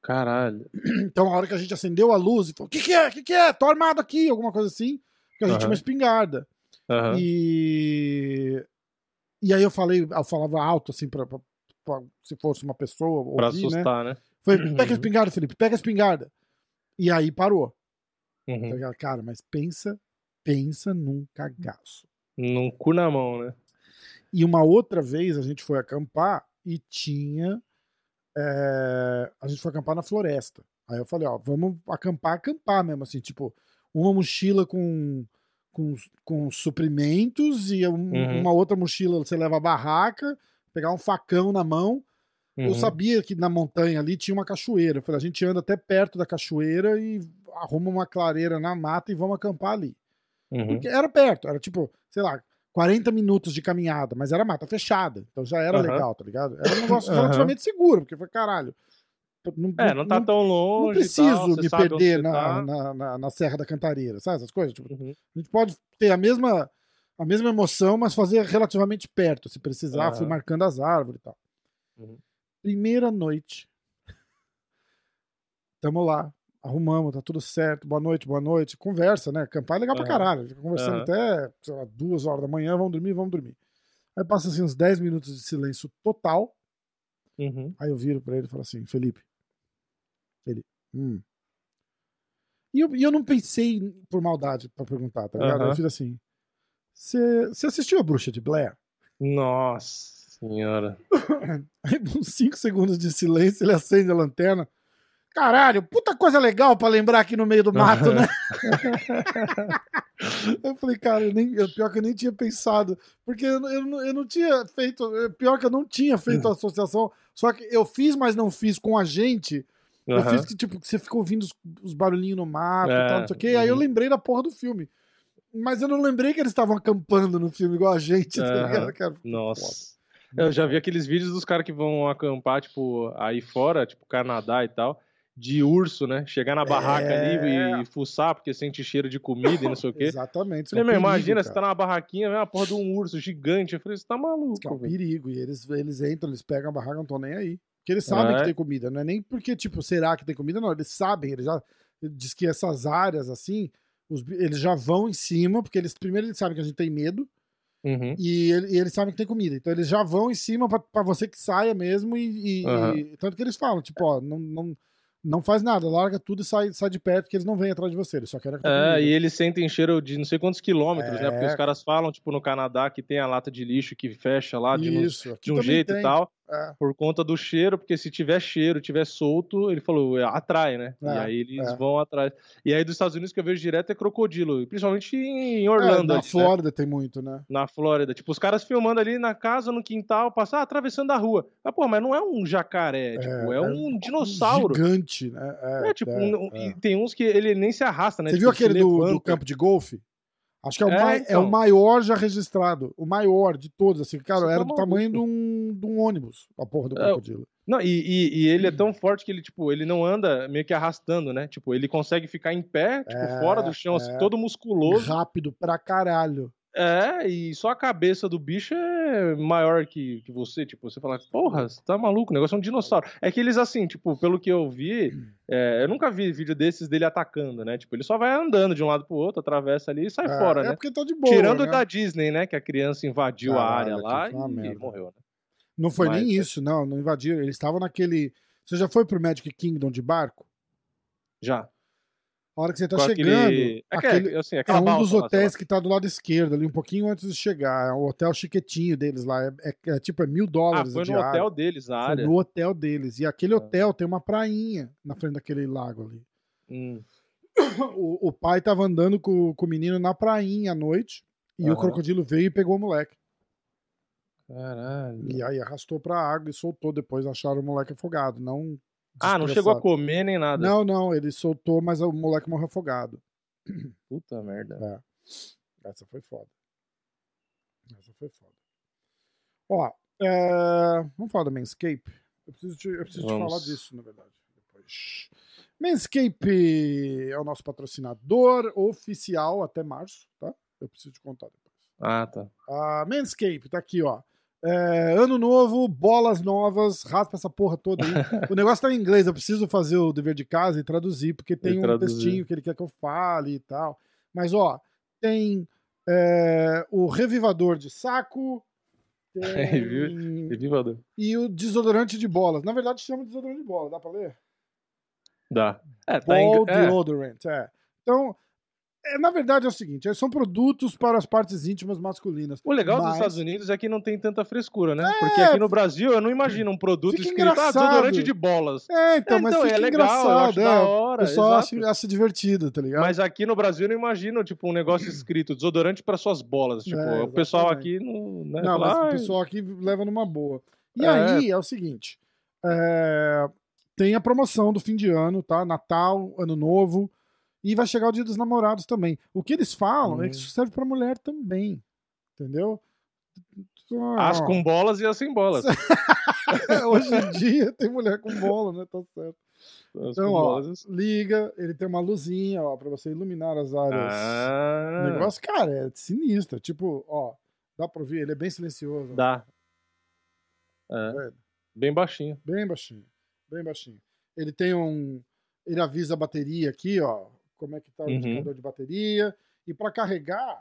Caralho. (clears throat) Então, a hora que a gente acendeu a luz e falou: O que, que é? O que, que é? Tô armado aqui, alguma coisa assim. Porque a gente tinha uma espingarda. Aham. E. E aí eu falei, eu falava alto, assim, pra, pra- pra- se fosse uma pessoa Pra ouvir, né? assustar, né? Falei, pega a espingarda, Felipe, pega a espingarda. E aí parou. Tá Uhum. Cara, mas pensa, pensa num cagaço. Num cu na mão, né? E uma outra vez a gente foi acampar e tinha. é, a gente foi acampar na floresta. Aí eu falei, ó, vamos acampar, acampar mesmo, assim, tipo, uma mochila com, com, com suprimentos e um- Uhum. uma outra mochila você leva a barraca, pegar um facão na mão. Eu Uhum. sabia que na montanha ali tinha uma cachoeira. Eu falei, a gente anda até perto da cachoeira e arruma uma clareira na mata e vamos acampar ali. Uhum. Porque era perto, era tipo, sei lá, 40 minutos de caminhada, mas era mata fechada. Então já era Aham. legal, tá ligado? Era um negócio relativamente seguro, porque foi caralho. Não, É, não tá tão longe. não preciso tal, me perder na, tá. na, na, na Serra da Cantareira, sabe? Essas coisas. Tipo, Uhum. a gente pode ter a mesma, a mesma emoção, mas fazer relativamente perto. Se precisar, Aham. fui marcando as árvores e tal. Uhum. Primeira noite. Tamo lá. Arrumamos, tá tudo certo. Boa noite, boa noite. Conversa, né? Acampar é legal pra Aham. caralho. Fica conversando Aham. até, sei lá, duas horas da manhã. Vamos dormir, vamos dormir. Aí passa assim uns 10 minutos de silêncio total. Uhum. Aí eu viro pra ele e falo assim, Felipe. Ele, hum. E eu, e eu não pensei por maldade pra perguntar, tá ligado? Eu fiz assim. Você assistiu a Bruxa de Blair? Nossa senhora. (coughs) Aí, uns 5 segundos de silêncio, ele acende a lanterna. Caralho, puta coisa legal pra lembrar aqui no meio do mato, né? (laughs) eu falei, cara, eu nem, eu- pior que eu nem tinha pensado. Porque eu, eu, não- eu não tinha feito. Pior que eu não tinha feito a associação. Só que eu fiz, mas não fiz com a gente. Eu fiz que, tipo, que você ficou ouvindo os, os barulhinhos no mato e É, tal, não sei o quê. Aí eu uhum. lembrei da porra do filme. Mas eu não lembrei que eles estavam acampando no filme igual a gente, tá Aham. ligado? Cara, Nossa. Eu já vi aqueles vídeos dos caras que vão acampar, tipo, aí fora, tipo, Canadá e tal, de urso, né? Chegar na barraca É. ali e fuçar, porque sente cheiro de comida e não sei o quê. Exatamente. isso é um perigo, imagina, você cara. tá numa barraquinha, vem uma porra de um urso gigante. Eu falei, você tá Isso que é maluco, um velho. perigo. E eles, eles entram, eles pegam a barraca, não estão nem aí. Porque eles sabem É. que tem comida. Não é nem porque, tipo, será que tem comida? Não, eles sabem. Eles já. Diz que essas áreas, assim, os eles já vão em cima, porque eles primeiro eles sabem que a gente tem medo. Uhum. E, ele- e eles sabem que tem comida. Então eles já vão em cima pra, pra você que saia mesmo. E, e- Aham. e- tanto que eles falam, tipo, ó, não, não, não faz nada, larga tudo e sai, sai de perto, que eles não vêm atrás de você. Eles só querem a tua É, e eles sentem cheiro de não sei quantos quilômetros, né? Porque É. os caras falam, tipo, no Canadá que tem a lata de lixo que fecha lá de, Isso, aqui de um jeito tem. e tal, É. por conta do cheiro, porque se tiver cheiro, tiver solto, ele falou, é, atrai, né? É, e aí eles é. vão atrás. E aí dos Estados Unidos que eu vejo direto é crocodilo, principalmente em Orlando, É, na ali, né? Flórida tem muito, né? na Flórida. Tipo, os caras filmando ali na casa, no quintal, passar, ah, atravessando a rua. Mas, pô, mas não é um jacaré, tipo, é, é um dinossauro. Gigante, né? É, É, tipo, é, um- é. tem uns que ele nem se arrasta, né? Você Tipo, viu aquele do, do campo de golfe? Acho que é o, É, mai- é então. o maior já registrado. O maior de todos, assim. Cara, Você tá era do tamanho de um, de um ônibus, a porra do É, crocodilo. Não, e, e- e ele é tão forte que ele, tipo, ele não anda meio que arrastando, né? Tipo, ele consegue ficar em pé, tipo, É, fora do chão, assim, é. todo musculoso. Rápido pra caralho. É, e só a cabeça do bicho é maior que, que você. Tipo, você fala, porra, você tá maluco, o negócio é um dinossauro. É que eles, assim, tipo, pelo que eu vi, é, eu nunca vi vídeo desses dele atacando, né? Tipo, ele só vai andando de um lado pro outro, atravessa ali e sai É, fora, é né? porque tá de boa. Tirando né? da Disney, né? Que a criança invadiu a Caralho, área lá e merda. morreu, né? Não foi Mas- nem isso, não. Não invadiram. Eles estavam naquele. Você já foi pro Magic Kingdom de barco? Já. A hora que você tá chegando. aquele- aquele- aquele- assim, É um dos sei hotéis que tá do lado esquerdo, ali um pouquinho antes de chegar. É um hotel chiquetinho deles lá. É, é- é tipo é mil Ah, dólares foi a no diária. hotel deles a Foi área. no hotel deles. E aquele Ah. hotel tem uma prainha na frente daquele lago ali. Hum. (coughs) O, o pai tava andando com, com o menino na prainha à noite. E o crocodilo veio e pegou o moleque. Caralho. E aí arrastou pra água e soltou. Depois acharam o moleque afogado. Não. Ah, não chegou a comer nem nada. Não, não. Ele soltou, mas o moleque morreu afogado. (clears throat) Puta merda. É. Essa foi foda. Essa foi foda. Ó, é, vamos falar da Manscape? Eu preciso, te, eu preciso te falar disso, na verdade. Depois. Manscape é o nosso patrocinador oficial até março, tá? Eu preciso te contar depois. Ah, tá. A Manscape tá aqui, ó. É, ano novo, bolas novas, raspa essa porra toda aí. (laughs) o negócio tá em inglês, eu preciso fazer o dever de casa e traduzir, porque tem E um traduzir. textinho que ele quer que eu fale e tal. Mas, ó, tem é, o revivador de saco, (laughs) tem... Revivador. e o desodorante de bolas. Na verdade, chama desodorante de bolas, dá pra ler? Dá. É, tá em... Ball é, deodorant, é. Então, é, na verdade é o seguinte, são produtos para as partes íntimas masculinas. O legal Mas- dos Estados Unidos é que não tem tanta frescura, né? É. Porque aqui no Brasil eu não imagino um produto escrito ah, engraçado. desodorante de bolas. É, então, É, mas então, fica é legal, eu engraçado, acho é. da O hora, pessoal exato. acha, acha divertido, tá ligado? Mas aqui no Brasil eu não imagino, tipo, um negócio (clears throat) escrito desodorante para suas bolas. Tipo, É, o pessoal aqui não. Né, Não, mas o "Ai, pessoal aqui leva numa boa. E É. aí é o seguinte: é, tem a promoção do fim de ano, tá? Natal, Ano Novo. E vai chegar o dia dos namorados também. O que eles falam é que Hum. isso serve pra mulher também. Entendeu? As Ah, com bolas e as sem bolas. (laughs) Hoje em dia tem mulher com bola, né? Tá certo. As Então, ó, bolas. liga, ele tem uma luzinha, ó, pra você iluminar as áreas. Ah, O negócio, cara, é sinistro. Tipo, ó, dá pra ouvir, ele é bem silencioso. Dá. É, Velho. bem baixinho. Bem baixinho, bem baixinho. Ele tem um. Ele avisa a bateria aqui, ó. Como é que tá o Uhum. indicador de bateria. E para carregar,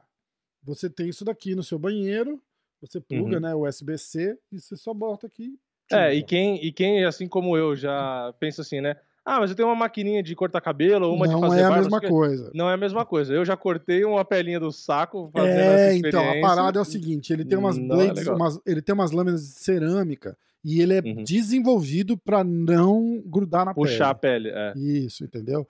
você tem isso daqui no seu banheiro. Você pluga, Uhum. né? USB-C e você só bota aqui. É, e tchum, quem, e quem, assim como eu, já pensa assim, né? Ah, mas eu tenho uma maquininha de cortar cabelo, ou uma de Não fazer é a barba, mesma não coisa. Não é a mesma coisa. Eu já cortei uma pelinha do saco fazendo É, essa então, a parada é o seguinte, ele tem umas Não é blades, legal. umas- ele tem umas lâminas de cerâmica e ele é Uhum. desenvolvido para não grudar na Puxar a pele. pele, é. Isso, entendeu?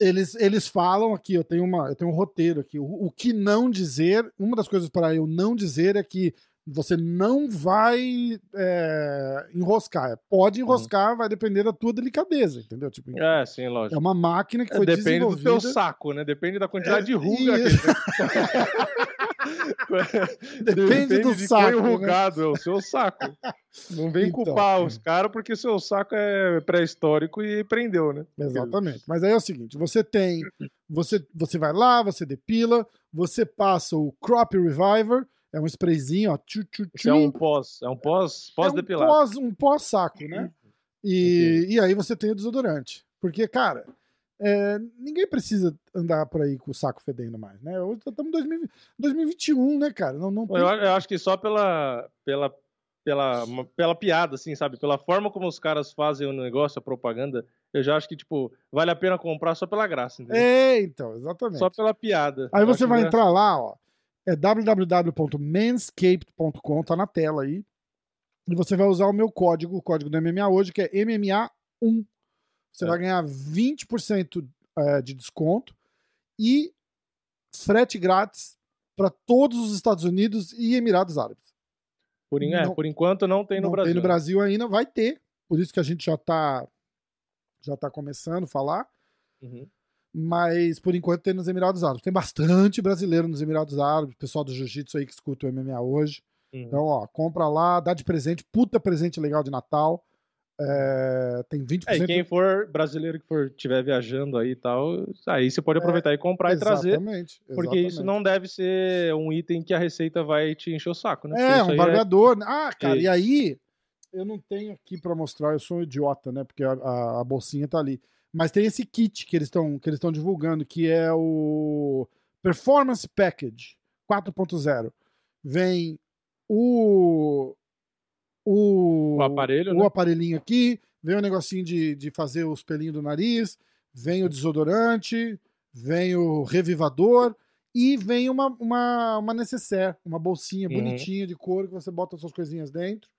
Eles, eles falam aqui, eu tenho, uma, eu tenho um roteiro aqui. O, o que não dizer, uma das coisas para eu não dizer é que você não vai é, enroscar. Pode enroscar, vai depender da tua delicadeza, entendeu? Tipo, Uhum. É, sim, é lógico. uma máquina que É, foi depende do desenvolvida. teu saco, né? Depende da quantidade É, de ruga isso. que (laughs) Depende do de saco, quão né? enrugado é o seu saco. Não vem Então. culpar os caras porque seu saco é pré-histórico e prendeu, né? Exatamente. Mas aí é o seguinte: você tem. Você, você vai lá, você depila, você passa o Crop Reviver, é um sprayzinho, ó. Tchu, tchu, Isso é um tchu. pós, é um pós, É pós um depilado. pós, um pós-saco, né? E, e aí você tem o desodorante. Porque, cara, é, ninguém precisa andar por aí com o saco fedendo mais, né? Hoje estamos em 2020 2021, né, cara? Não, não tem... Eu, eu acho que só pela, pela, pela, pela piada, assim, sabe? Pela forma como os caras fazem o negócio, a propaganda, eu já acho que, tipo, vale a pena comprar só pela graça, entendeu? É, então, exatamente. Só pela piada. Aí Eu você vai engraçado. entrar lá, ó. É www.manscaped.com, tá na tela aí. E você vai usar o meu código, o código do MMA hoje, que é MMA1. Você É. vai ganhar 20% eh, de desconto e frete grátis para todos os Estados Unidos e Emirados Árabes. Por, en- é, Não- por enquanto não tem no Não Brasil. tem no Brasil ainda, vai ter. Por isso que a gente já tá já tá começando a falar. Uhum. Mas por enquanto tem nos Emirados Árabes. Tem bastante brasileiro nos Emirados Árabes, pessoal do Jiu-Jitsu aí que escuta o MMA hoje. Uhum. Então, ó, compra lá, dá de presente, puta presente legal de Natal. É, tem 20%. É, e quem for brasileiro que for tiver viajando aí e tal, aí você pode aproveitar e comprar e trazer, Exatamente. porque isso não deve ser um item que a receita vai te encher o saco, né? É, um aí barbeador. Ah, cara, e aí eu não tenho aqui pra mostrar, eu sou um idiota, né? Porque a, a- a bolsinha tá ali. Mas tem esse kit que eles estão que eles estão divulgando, que é o Performance Package 4.0. Vem o o, O aparelho, o né? aparelhinho aqui, vem o negocinho de, de fazer os pelinhos do nariz, vem o desodorante, vem o revivador e vem uma, uma, uma necessaire, uma bolsinha Uhum. bonitinha de couro que você bota as suas coisinhas dentro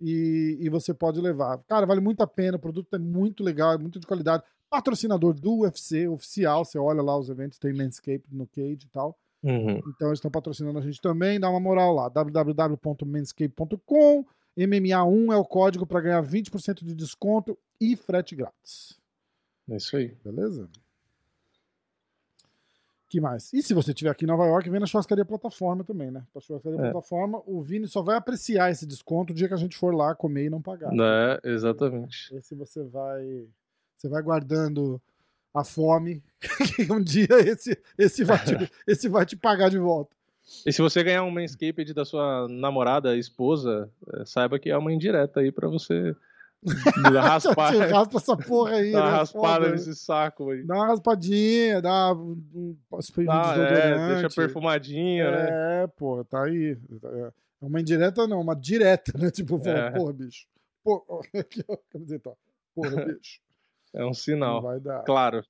e, e você pode levar. Cara, vale muito a pena, o produto é muito legal, é muito de qualidade. Patrocinador do UFC, oficial, você olha lá os eventos, tem Manscaped no Cage e tal. Uhum. Então eles estão patrocinando a gente também, dá uma moral lá, www.manscaped.com, MMA1 é o código para ganhar 20% de desconto e frete grátis. É isso aí. Beleza? Que mais? E se você estiver aqui em Nova York, vem na churrascaria plataforma também, né? Pra churrascaria É. plataforma, o Vini só vai apreciar esse desconto o dia que a gente for lá comer e não pagar. É, exatamente. Esse você vai. Você vai guardando a fome, (laughs) que um dia esse, esse, vai te, (laughs) esse vai te pagar de volta. E se você ganhar um manscaped da sua namorada, esposa, é, saiba que é uma indireta aí pra você (laughs) raspar. Raspa essa porra aí. (laughs) Dá uma né? raspada Foda. nesse saco aí. Dá uma raspadinha, dá um, spray é, deixa perfumadinho, né? É, pô, tá aí. É uma indireta não, uma direta, né? (laughs) Tipo, fala, É. porra, bicho. Pô, ó, camiseta. Porra, bicho. É um Não sinal. vai dar. Claro.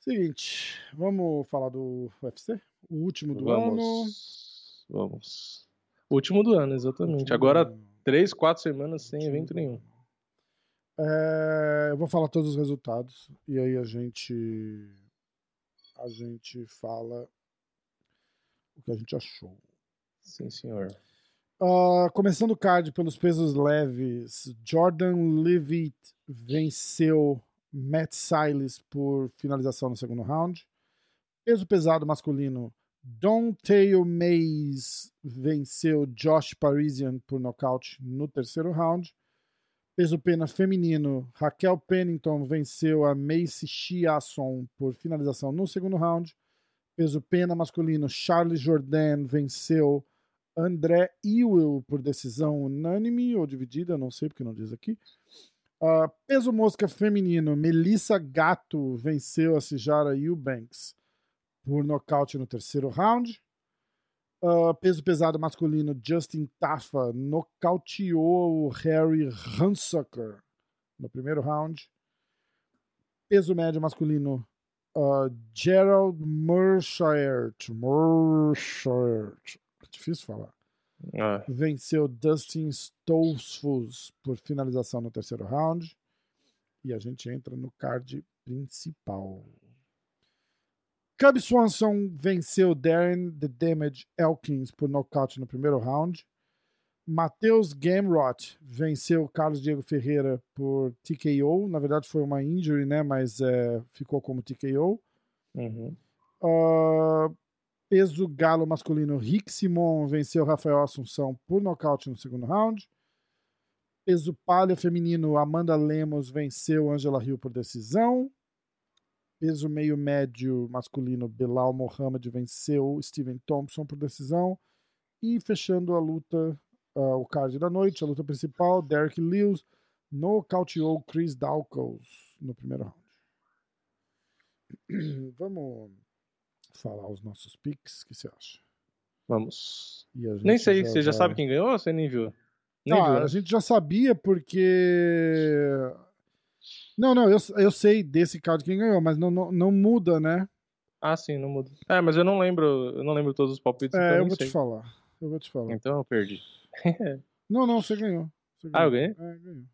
Seguinte, vamos falar do UFC? O último do ano. Vamos. Vamos. Último do ano, exatamente. Último Agora, do ano. Três, quatro semanas sem Último evento nenhum. É, eu vou falar todos os resultados e aí a gente a gente fala o que a gente achou. Sim, senhor. Ah, começando o card pelos pesos leves, Jordan Levitt venceu Matt Silas por finalização no segundo round. Peso pesado masculino, Don Mays venceu Josh Parisian por nocaute no terceiro round. Peso pena feminino, Raquel Pennington venceu a Macy Chiasson por finalização no segundo round. Peso pena masculino, Charles Jordan venceu André Ewell por decisão unânime ou dividida, não sei porque não diz aqui. Ah, peso mosca feminino, Melissa Gato venceu a Cijara Eubanks por nocaute no terceiro round. Ah, peso pesado masculino, Justin Taffa nocauteou o Harry Hunsucker no primeiro round. Peso médio masculino, ah, Gerald Mershire. Mershire. Difícil falar Ah, venceu Dustin Stoltzfus por finalização no terceiro round. E a gente entra no card principal. Cub Swanson venceu Darren The Damage Elkins por nocaute no primeiro round. Matheus Gamrot venceu Carlos Diego Ferreira por TKO. Na verdade foi uma injury, né? Mas é, ficou como TKO. uhum. Ah, peso galo masculino, Rick Simon venceu Rafael Assunção por nocaute no segundo round. Peso palha feminino, Amanda Lemos venceu Angela Hill por decisão. Peso meio médio masculino, Belal Mohamed venceu Steven Thompson por decisão. E fechando a luta, ah, o card da noite, a luta principal, Derek Lewis nocauteou Chris Dawkins no primeiro round. (clears throat) Vamos falar os nossos picks, o que você acha? Vamos. Nem sei, você já vai- sabe quem ganhou ou você nem viu? Nem Ah, viu, né? a gente já sabia porque. Não, não, eu, eu sei desse card quem ganhou, mas não, não, não muda, né? Ah, sim, não muda. É, mas eu não lembro, eu não lembro todos os palpites, É, então eu vou sei. te falar. Eu vou te falar. Então eu perdi. (laughs) Não, não, você ganhou. Você Ah, eu ganhou. ganhei? É, ganhou.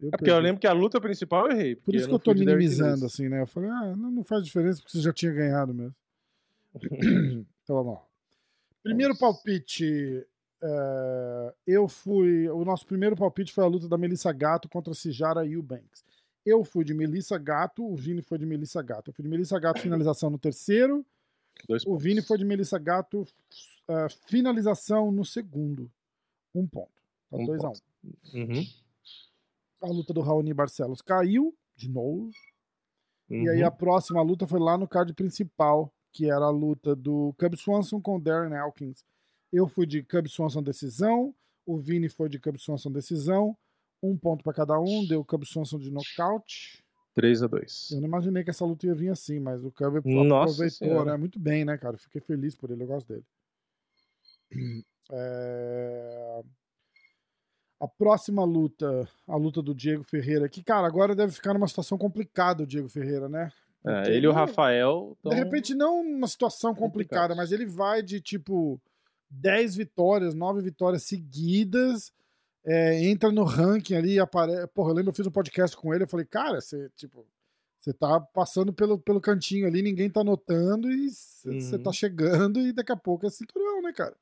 Eu É porque eu perdi. lembro que a luta principal eu errei. Por isso que não eu tô de minimizando, assim, né? Eu falei, ah, não, não faz diferença porque você já tinha ganhado mesmo. (laughs) então vamos lá. Primeiro Vamos. palpite. é, eu fui. O nosso primeiro palpite foi a luta da Melissa Gato contra a Cijara Eubanks. Eu fui de Melissa Gato, o Vini foi de Melissa Gato. Eu fui de Melissa Gato, finalização no terceiro. Dois O pontos. Vini foi de Melissa Gato, é, finalização no segundo. Um ponto. Tá Um 2 a 1 ponto. Uhum. A luta do Raoni Barcelos caiu, de novo. E aí uhum. a próxima luta foi lá no card principal, que era a luta do Cub Swanson com o Darren Elkins. Eu fui de Cub Swanson decisão, o Vini foi de Cub Swanson decisão, um ponto para cada um, deu Cub Swanson de nocaute. 3 a 2 Eu não imaginei que essa luta ia vir assim, mas o Cub aproveitou, Senhora. né? Muito bem, né, cara? Fiquei feliz por ele, eu gosto dele. (clears throat) É, A próxima luta, a luta do Diego Ferreira, que, cara, agora deve ficar numa situação complicada o Diego Ferreira, né? É, ele e o Rafael. De tão- repente, não uma situação complicada, complicados. mas ele vai de tipo 10 vitórias, 9 vitórias seguidas, é, entra no ranking ali, aparece. Porra, eu lembro, eu fiz um podcast com ele, eu falei, cara, você, tipo, você tá passando pelo, pelo cantinho ali, ninguém tá notando, e você Uhum. tá chegando, e daqui a pouco é cinturão, né, cara?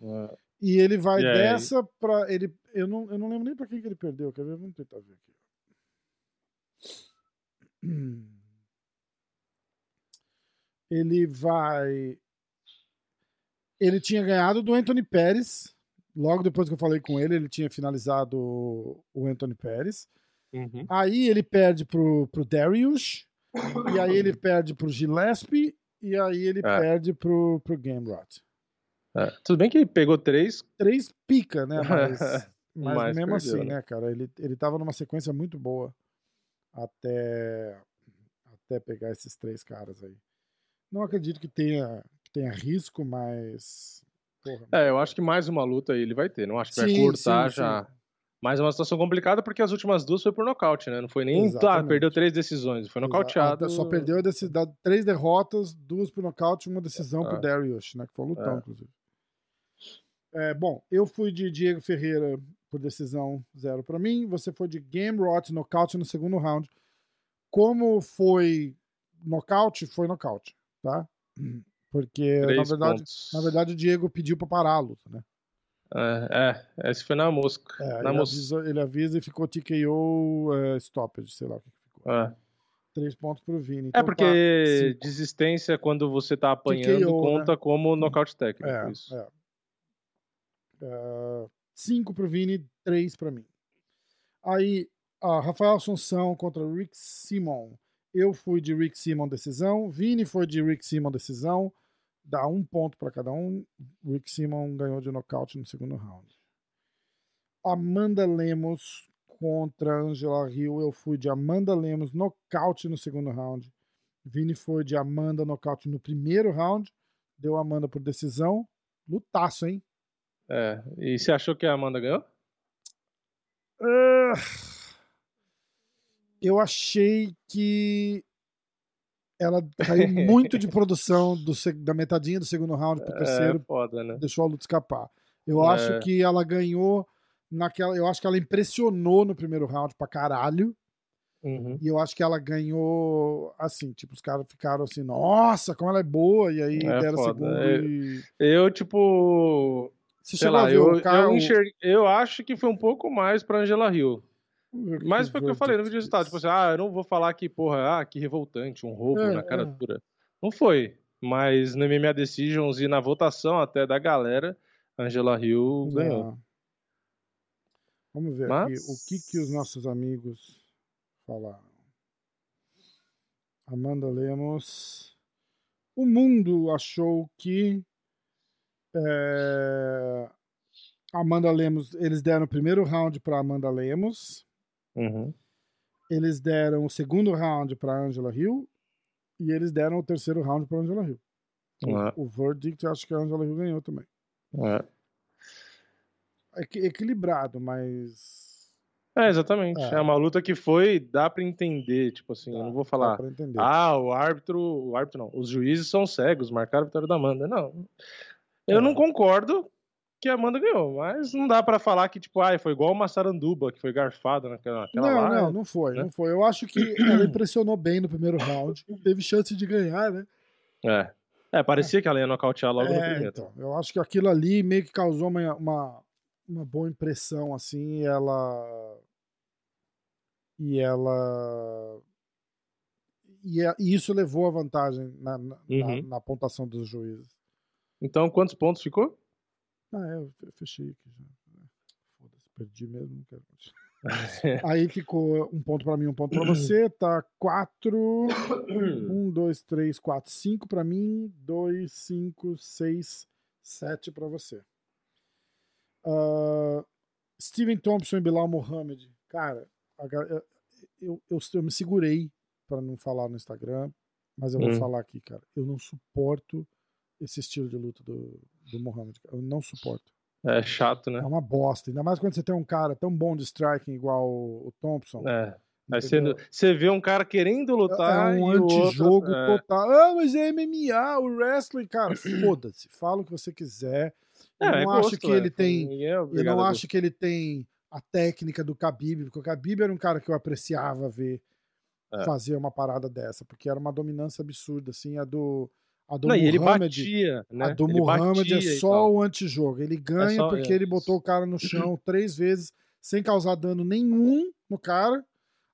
É, E ele vai E dessa pra. Ele, eu, não, eu não lembro nem pra quem que ele perdeu. Quer ver? Vamos tentar ver aqui. Ele vai. Ele tinha ganhado do Anthony Pérez. Logo depois que eu falei com ele, ele tinha finalizado o Anthony Pérez. uhum. Aí ele perde pro, pro Darius. E aí ele perde pro Gillespie. e aí ele é. perde pro, pro Game Rot. É. Tudo bem que ele pegou três. Três pica, né? (laughs) Mas, mas, mesmo perdeu, assim, né? né, cara? Ele, ele tava numa sequência muito boa até, até pegar esses três caras aí. Não acredito que tenha, que tenha risco, mas. Porra, é, eu acho que mais uma luta ele vai ter. Não acho que sim, vai cortar sim, já. Sim. Mais uma situação complicada porque as últimas duas foi por nocaute, né? Não foi nem. Ah, perdeu três decisões, foi nocauteado. Só perdeu três derrotas, duas por nocaute, uma decisão ah. pro Darius, né? Que foi um lutão, é. inclusive. É, bom, eu fui de Diego Ferreira por decisão zero para mim. Você foi de Game Rot, nocaute no segundo round. Como foi nocaute, foi nocaute, tá? Porque, na verdade, na verdade, o Diego pediu para parar a luta, né? É, é, esse foi na mosca. É, na ele, mosca. Avisa, ele avisa e ficou TKO uh, stoppage, sei lá o que ficou. É. Três pontos pro Vini. Então, é porque tá, desistência, quando você tá apanhando, TKO, conta né? como nocaute técnico. É, isso. É. Uh, cinco pro Vini, três para mim. Aí, uh, Rafael Assunção contra Rick Simon. Eu fui de Rick Simon decisão. Vini foi de Rick Simon decisão dá um ponto para cada um. Rick Simon ganhou de nocaute no segundo round. Amanda Lemos contra Angela Hill. Eu fui de Amanda Lemos nocaute no segundo round. Vini foi de Amanda nocaute no primeiro round. Deu Amanda por decisão. Lutaço, hein? É. E você achou que a Amanda ganhou? Uh, eu achei que ela caiu muito de (laughs) produção do, da metadinha do segundo round pro é, terceiro. É foda, né? Deixou a luta escapar. Eu é. acho que ela ganhou naquela. Eu acho que ela impressionou no primeiro round pra caralho. Uhum. E eu acho que ela ganhou assim, tipo, os caras ficaram assim, nossa, como ela é boa, e aí é deram foda. segundo. É, e... Eu, tipo. Você sei lá, eu, eu, enxergue, eu acho que foi um pouco mais pra Angela Hill. Mas foi o que eu falei no vídeo de resultado. Tipo assim, ah, eu não vou falar que, porra, ah, que revoltante, um roubo é, na cara é. dura. Não foi. Mas no MMA Decisions e na votação até da galera, Angela Hill ganhou. Vamos ver Mas... aqui o que, que os nossos amigos falaram. Amanda Lemos. O mundo achou que é, Amanda Lemos, eles deram o primeiro round para Amanda Lemos. Uhum. Eles deram o segundo round para Angela Hill e eles deram o terceiro round para Angela Hill. Uhum. O, o verdict acho que a Angela Hill ganhou também. Uhum. É equilibrado, mas. É, exatamente. É. é. uma luta que foi, dá para entender, tipo assim, dá, eu não vou falar. Ah, o árbitro, o árbitro não, os juízes são cegos, marcaram a vitória da Amanda. Não. Eu é. não concordo que a Amanda ganhou. Mas não dá para falar que, tipo, ah, foi igual uma saranduba que foi garfada naquela, naquela Não, lá, não, não foi, né? não foi. Eu acho que ela impressionou bem no primeiro round. Teve chance de ganhar, né? É. É, parecia é. que ela ia nocautear logo é, no primeiro. Então, eu acho que aquilo ali meio que causou uma, uma, uma boa impressão, assim, e ela. E ela. E, e isso levou a vantagem na, na, uhum. na, na pontuação dos juízes. Então, quantos pontos ficou? Ah, é, eu fechei aqui já. Foda-se, perdi mesmo, não quero (laughs) Aí ficou um ponto para mim, um ponto para você. Tá quatro. Um, dois, três, quatro, cinco para mim. Dois, cinco, seis, sete para você. Uh, Steven Thompson e Bilal Mohamed. Cara, eu, eu, eu, eu me segurei para não falar no Instagram, mas eu vou hum. falar aqui, cara. Eu não suporto esse estilo de luta do, do Mohamed. Eu não suporto. É chato, né? É uma bosta. Ainda mais quando você tem um cara tão bom de striking igual o, Thompson. É. Aí você, você vê um cara querendo lutar. É um antijogo outro, é... total. Ah, mas é MMA, o wrestling, cara, (clears throat) foda-se. Fala o que você quiser. Eu é, não é acho gosto, que ele é. tem. É eu não acho que ele tem a técnica do Khabib, porque o Khabib era um cara que eu apreciava ver é. fazer uma parada dessa, porque era uma dominância absurda, assim, a do a do não, Muhammad, ele batia, né? A do ele Muhammad é só o antijogo. Ele é ganha é só, porque é. ele botou o cara no chão (clears throat) três vezes sem causar dano nenhum no cara.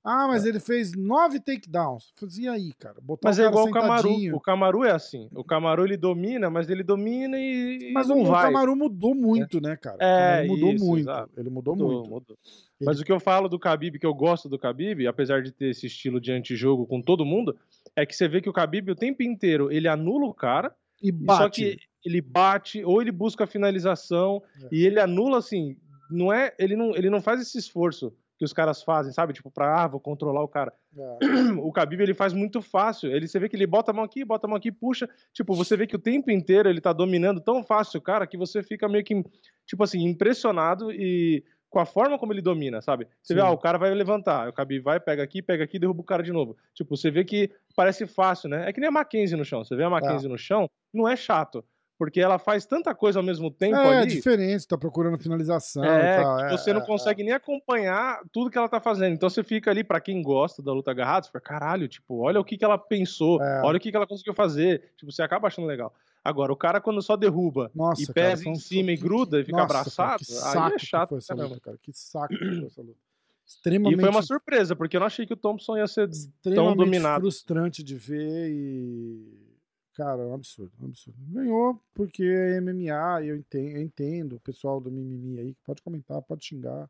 Ah, mas é. ele fez nove takedowns. Fazia aí, cara. Botar mas o é igual o Camaru. O Camaru é assim. O Camaru ele domina, mas ele domina e. Mas não o, vai. o Camaru mudou muito, né, cara? É, ele mudou isso, muito. Exato. Ele mudou, mudou muito. Mudou. Ele... Mas o que eu falo do Khabib, que eu gosto do Khabib, apesar de ter esse estilo de antijogo com todo mundo, é que você vê que o Khabib o tempo inteiro ele anula o cara, E só bate. que ele bate ou ele busca a finalização É. e ele anula assim, não é, ele não, ele não faz esse esforço que os caras fazem, sabe? Tipo, pra, ah, vou controlar o cara. É. (clears throat) O Khabib ele faz muito fácil. Ele você vê que ele bota a mão aqui, bota a mão aqui, puxa. Tipo, você vê que o tempo inteiro ele tá dominando tão fácil o cara que você fica meio que tipo assim, impressionado e com a forma como ele domina, sabe? Você vê, Sim. ah, o cara vai levantar, o Khabib vai, pega aqui, pega aqui, derruba o cara de novo. Tipo, você vê que parece fácil, né? É que nem a Mackenzie no chão. Você vê a Mackenzie no chão, não é chato, porque ela faz tanta coisa ao mesmo tempo É, ali. diferente, tá procurando finalização É, tal. é, você não é, consegue nem acompanhar tudo que ela tá fazendo. Então você fica ali, pra quem gosta da luta agarrada, você fica, caralho, tipo, olha o que, que ela pensou, É. olha o que, que ela conseguiu fazer. Tipo, você acaba achando legal. Agora, o cara, quando só derruba Nossa, e cara, pesa foi em cima e que- gruda e fica Nossa, cara, abraçado, que aí é que chato. foi essa luta, cara. Que saco que foi essa luta. E Extremamente, foi uma surpresa, porque eu não achei que o Thompson ia ser extremamente dominado. frustrante de ver e. Cara, é um absurdo, um absurdo. Ganhou porque é MMA, e eu entendo, eu entendo o pessoal do mimimi aí, que pode comentar, pode xingar,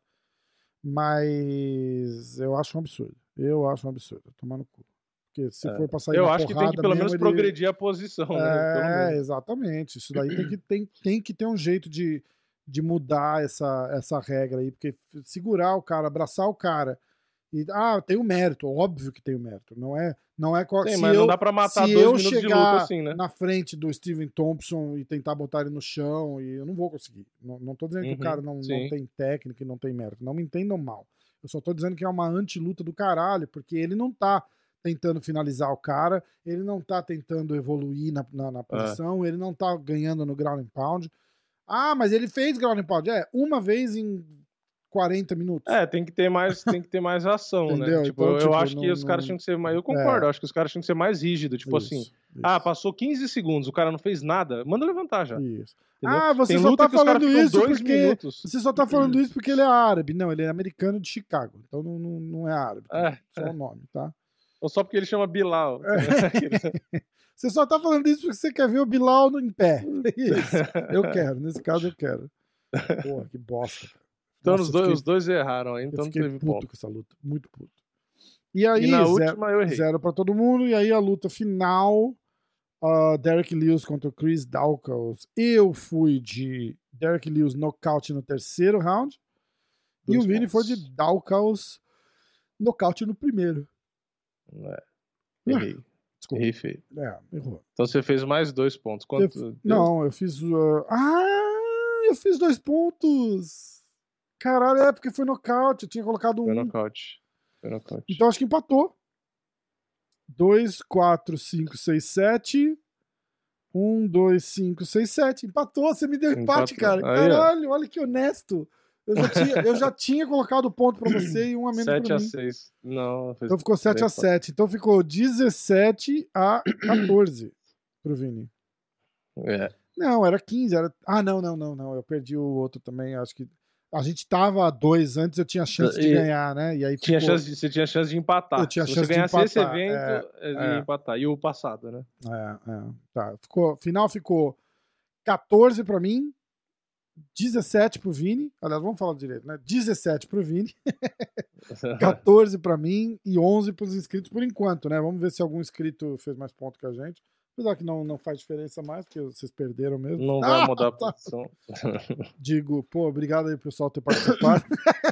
mas eu acho um absurdo. Eu acho um absurdo. Tomar no cu. Porque se É. for pra sair Eu acho que tem que porrada pelo menos ele- progredir a posição, né? É, menos. exatamente. Isso daí tem que, (clears throat) tem, tem que ter um jeito de, de mudar essa, essa regra aí, porque segurar o cara, abraçar o cara. E, ah, tem o mérito, óbvio que tem o mérito. Não é, não é Sim, se mas eu, não dá pra matar se dois eu chegar luta assim, né? na frente do Steven Thompson e tentar botar ele no chão, e eu não vou conseguir. Não, não tô dizendo que Uhum, o cara não, não sim. tem técnica e não tem mérito. Não me entendam mal. Eu só tô dizendo que é uma antiluta do caralho, porque ele não tá tentando finalizar o cara, ele não tá tentando evoluir na, na, É. na posição, ele não tá ganhando no ground and pound. Ah, mas ele fez ground and pound. É, uma vez em 40 minutos. É, tem que ter mais, tem que ter mais ação, né? Tipo, Então, eu tipo, acho que não- os caras tinham que ser mais. Eu concordo, eu acho que os caras tinham que ser mais rígidos. Tipo Isso, assim, isso, ah, passou 15 segundos, o cara não fez nada, manda levantar já. Isso. entendeu? Ah, você Tem só tá que falando isso porque minutos. Você só tá falando isso porque ele é árabe. Não, ele é americano de Chicago. Então não, não, não é árabe. É, Só o nome, tá? Ou só porque ele chama Bilal. (laughs) (laughs) Você só tá falando isso porque você quer ver o Bilal no- em pé. (laughs) Isso. Eu quero, nesse caso eu quero. Porra, que bosta. então Nossa, os eu dois, fiquei- os dois erraram aí, Eu então não fiquei teve puto ponto. com essa luta. Muito puto. E aí, E na zero, última eu errei. zero pra todo mundo. E aí a luta final. ah, Derek Lewis contra o Chris Dawkins. Eu fui de Derek Lewis nocaute no terceiro round. e Dois o Vini foi de. Dawkins nocaute no primeiro. É, errei. Desculpa. Errei feio. É, errou. Então você fez mais dois pontos. Quanto? Eu- não, eu fiz. uh, ah, eu fiz dois pontos. Caralho, é porque foi nocaute. Eu tinha colocado Foi um. nocaute. Foi nocaute. Então acho que empatou. 2, 4, 5, 6, 7. 1, 2, 5, 6, 7. Empatou, você me deu empate, Empatou. cara. Aí. Caralho, olha que honesto. Eu já tinha, eu já tinha colocado ponto pra você e um a menos 7 pra a mim. 6. Não, fez Então ficou 7 a Deu 7. Então ficou 17 a 14 pro Vini. É. Não, era 15. Era... Ah, não, não, não, não. Eu perdi o outro também. Acho que a gente tava a dois antes, eu tinha chance de E- ganhar, né? E aí Tinha ficou... chance de, você tinha chance de empatar. Eu tinha Se chance você ganhasse esse evento, é, ele é. empatar. E o passado, né? É, é. Tá. Ficou, final ficou 14 pra mim, 17 pro Vini. Aliás, vamos falar direito, né? 17 pro Vini, (laughs) 14 pra mim e 11 pros inscritos por enquanto, né? Vamos ver se algum inscrito fez mais ponto que a gente. Apesar que não, não faz diferença mais, porque vocês perderam mesmo. Não vai (laughs) mudar a posição. (laughs) Digo, pô, obrigado aí, pessoal, ter participado.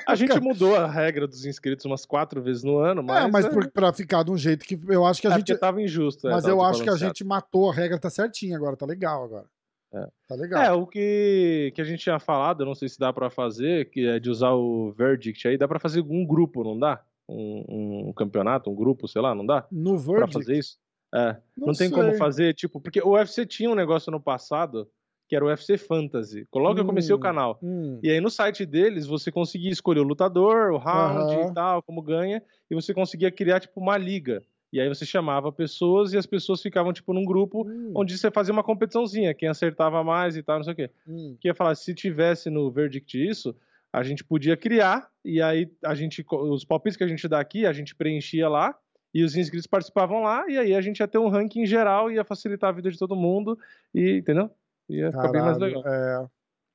A gente mudou a regra dos inscritos umas quatro vezes no ano, mas. é, mas é, por, pra ficar de um jeito que eu acho que a é gente. tava injusto. é, Mas tava eu acho que a gente matou a regra, tá certinha agora, tá legal agora. É. Tá legal. É, o que, que a gente tinha falado, eu não sei se dá pra fazer, que é de usar o Verdict aí, dá pra fazer um grupo, não dá? Um, um campeonato, um grupo, sei lá, não dá? no Pra Verdict. fazer isso? É. Não Não, tem como sei. fazer, tipo, porque o UFC tinha um negócio no passado que era o UFC Fantasy. Logo que eu comecei o Hum, canal. hum. E aí no site deles você conseguia escolher o lutador, o round e tal, como ganha, e você conseguia criar tipo uma liga. E aí você chamava pessoas e as pessoas ficavam tipo num grupo Hum, onde você fazia uma competiçãozinha, quem acertava mais e tal, não sei o quê. hum. Que ia falar, se tivesse no Verdict isso, a gente podia criar e aí a gente os palpites que a gente dá aqui, a gente preenchia lá e os inscritos participavam lá e aí a gente ia ter um ranking geral ia facilitar a vida de todo mundo e, entendeu? Ia ficar bem mais Caralho, legal. é.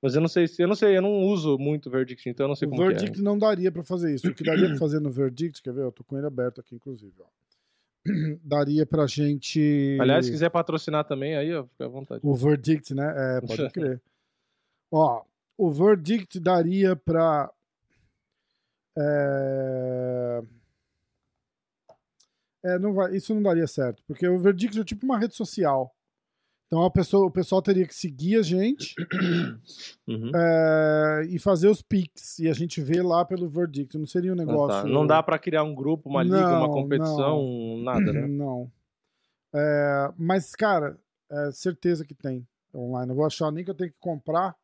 Mas eu não sei se eu não sei, eu não uso muito Verdict, então eu não sei O como que é. Verdict não daria pra fazer isso. O que daria pra fazer no Verdict, quer ver? Eu tô com ele aberto aqui, inclusive. Ó. (clears throat) daria pra gente. Aliás, se quiser patrocinar também, aí, ó, fica à vontade. O Verdict, né? É, pode (laughs) crer. ó, o Verdict daria pra. É... É, não vai, isso não daria certo, porque o Verdict é tipo uma rede social. Então a pessoa, o pessoal teria que seguir a gente (clears throat) Uhum. é, e fazer os pics. E a gente vê lá pelo Verdict. Não seria um Ah, tá. negócio. Não dá pra criar um grupo, uma liga, uma Não, competição, nada, né? (clears throat) Não. É, mas, cara, é certeza que tem online. Eu vou achar nem que eu tenho que comprar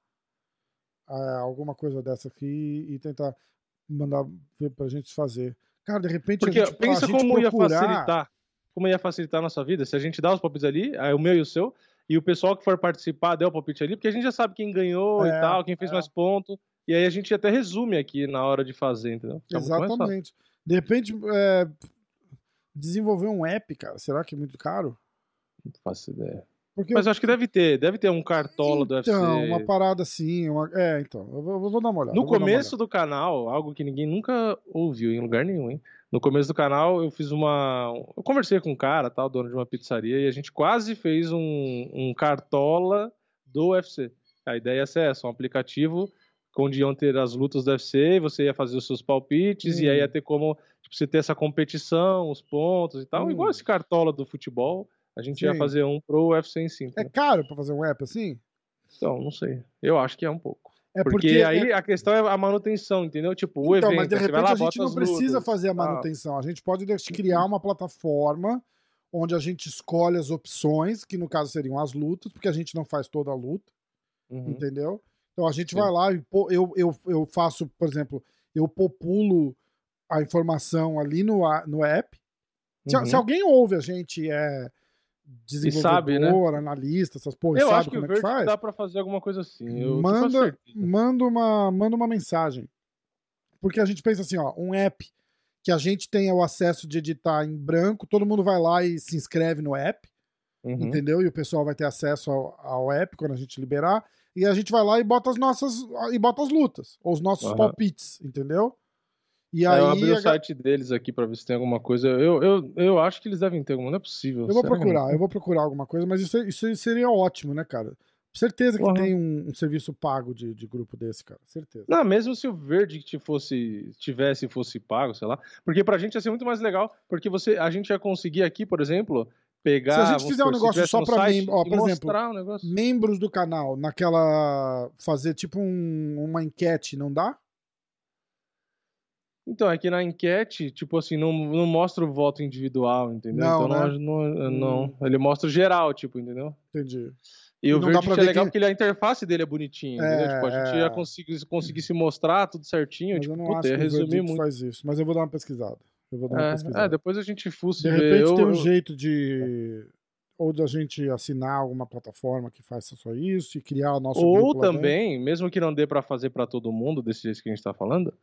é, alguma coisa dessa aqui e tentar mandar ver pra gente fazer. Cara, de repente Porque a gente, pensa a gente como ia procurar- facilitar. Como ia facilitar a nossa vida se a gente dá os palpites ali, o meu e o seu, e o pessoal que for participar der o palpite ali, porque a gente já sabe quem ganhou É, e tal, quem fez é. mais ponto. E aí a gente até resume aqui na hora de fazer, entendeu? Fica. Exatamente. De repente, é, desenvolver um app, cara, será que é muito caro? Não faço ideia. Porque Mas eu acho que deve ter, deve ter um cartola do UFC. então, uma parada assim, uma- é, então, eu vou, vou dar uma olhada. No começo do canal, algo que ninguém nunca ouviu em lugar nenhum, hein? No começo do canal, eu fiz uma. Eu conversei com um cara, tal, dono de uma pizzaria, e a gente quase fez um, um cartola do UFC. A ideia ia ser essa: um aplicativo onde iam ter as lutas do UFC, você ia fazer os seus palpites, e aí Hum. ia ter como tipo, você ter essa competição, os pontos e tal. Hum. Igual esse cartola do futebol, a gente ia Sim. fazer um pro UFC em. É entendeu? caro pra fazer um app assim? Então, não sei. Eu acho que é um pouco. É Porque, porque aí é- a questão é a manutenção, entendeu? Tipo, o Então, evento, mas de repente lá, a gente não precisa lutas. fazer a Ah. manutenção. A gente pode criar uma plataforma onde a gente escolhe as opções, que no caso seriam as lutas, porque a gente não faz toda a luta, Uhum. entendeu? Então a gente Sim. vai lá e pô- eu, eu, eu faço, por exemplo, eu populo a informação ali no, no app. Se, Uhum. se alguém ouve a gente é desenvolvedor, sabe, né? analista, essas porra, Eu sabe acho que o como é que faz, dá pra fazer alguma coisa assim. Eu, manda, manda, uma, manda uma mensagem. Porque a gente pensa assim, ó, um app que a gente tenha o acesso de editar em branco, todo mundo vai lá e se inscreve no app, Uhum. entendeu? E o pessoal vai ter acesso ao, ao app quando a gente liberar. E a gente vai lá e bota as nossas. e bota as lutas, ou os nossos Aham. palpites, entendeu? E aí. eu abri o site deles aqui pra ver se tem alguma coisa. Eu, eu, eu acho que eles devem ter alguma, não é possível. Eu vou procurar, eu vou procurar alguma coisa, mas isso, isso seria ótimo, né, cara? Certeza que Porra. tem um, um serviço pago de, de grupo desse, cara. Certeza. Não, mesmo se o Verdict fosse, tivesse fosse pago, sei lá. Porque pra gente ia ser muito mais legal, porque você, a gente ia conseguir aqui, por exemplo, pegar. Se a gente fizer um negócio só pra mim, ó, por exemplo, negócio. membros do canal naquela. fazer tipo um- uma enquete, não dá? Então, aqui na enquete, tipo assim, não, não mostra o voto individual, entendeu? Não, então né? não, não, não. Hum. Ele mostra o geral, tipo, entendeu? Entendi. E o não pra é legal porque ele- a interface dele é bonitinha, entendeu? Tipo, a gente É, ia é. conseguir, se mostrar tudo certinho, Mas tipo, eu não puta, acho que resumir muito. faz isso. Mas eu vou dar uma pesquisada. Eu vou dar uma É, pesquisada. é, depois a gente fuça De repente Eu- tem um eu- jeito de. Ou de a gente assinar alguma plataforma que faça só isso e criar o nosso Ou também, mesmo que não dê pra fazer pra todo mundo, desse jeito que a gente tá falando,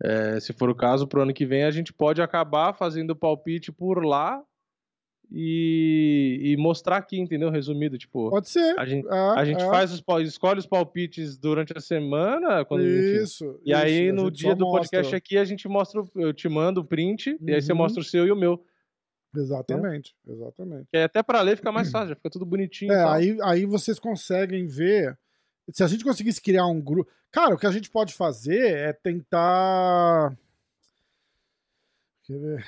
é, se for o caso, pro ano que vem a gente pode acabar fazendo palpite por lá e, e mostrar aqui, entendeu? Resumido, tipo, Pode ser. a gente, é, a gente é. faz os, escolhe os palpites durante a semana, quando. Isso. E aí, isso, a no gente dia do podcast mostra. aqui, a gente mostra, o- eu te mando o print, e aí você Uhum. mostra o seu e o meu. Exatamente, exatamente. Que aí até pra ler fica mais fácil, já fica tudo bonitinho. e É, aí, aí vocês conseguem ver. Se a gente conseguisse criar um grupo. Cara, o que a gente pode fazer é tentar. Quer ver?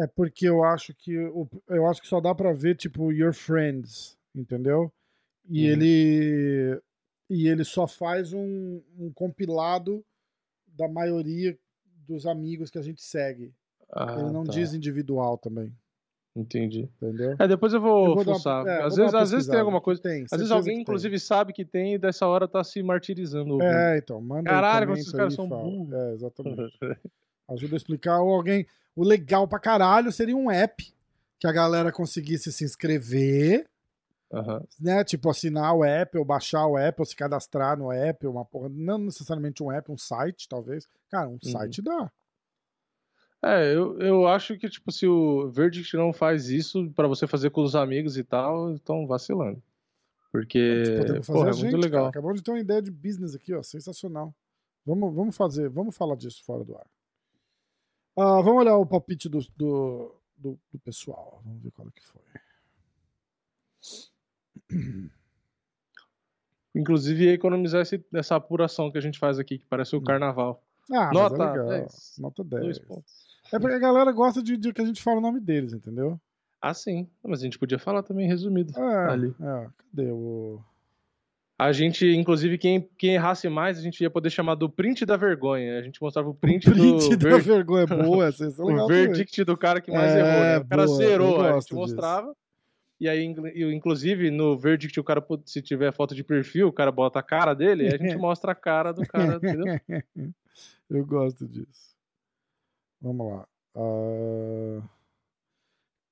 É porque eu acho que o- eu acho que só dá pra ver tipo your friends, entendeu? E Uhum. ele e ele só faz um, um compilado da maioria dos amigos que a gente segue. Ah, ele não tá. diz individual também, Entendi. entendeu? É, depois eu vou, Eu vou uma- fuçar. é, vou às, dar vezes, uma às vezes tem alguma coisa. Tem, Às vezes alguém, inclusive, sabe que tem e dessa hora tá se martirizando. ouvindo. É, então, manda Caralho, como esses caras são burros. É, exatamente. (laughs) Ajuda a explicar. Ou alguém. O legal pra caralho seria um app que a galera conseguisse se inscrever, Aham. né? Tipo, assinar o app, ou baixar o app, ou se cadastrar no app, uma porra. Não necessariamente um app, um site, talvez. Cara, Uhum. um site dá. É, eu, eu acho que, tipo, se o Verdict não faz isso pra você fazer com os amigos e tal, estão vacilando. Porque, Podemos fazer porra, é gente, muito legal. cara. Acabamos de ter uma ideia de business aqui, ó. Sensacional. Vamos, vamos fazer, vamos falar disso fora do ar. Ah, vamos olhar o palpite do, do, do, do pessoal. Vamos ver qual é que foi. (clears throat) Inclusive, economizar esse, essa apuração que a gente faz aqui, que parece o Hum. carnaval. Ah, mas Nota é legal. 10. Nota Dois 10. pontos. É porque a galera gosta de, de que a gente fala o nome deles, entendeu? Ah, sim. Mas a gente podia falar também resumido. É, Ali. é, cadê o. A gente, inclusive, quem, quem errasse mais, a gente ia poder chamar do print da vergonha. A gente mostrava o print, Print do da ver- vergonha boa, (laughs) essa é legal o também. verdict do cara que mais É, errou, né? O cara boa, zerou, a gente mostrava. E aí, inclusive, no verdict, o cara, se tiver foto de perfil, o cara bota a cara dele, e a gente (laughs) mostra a cara do cara, entendeu? (laughs) Eu gosto disso. Vamos lá. Ah,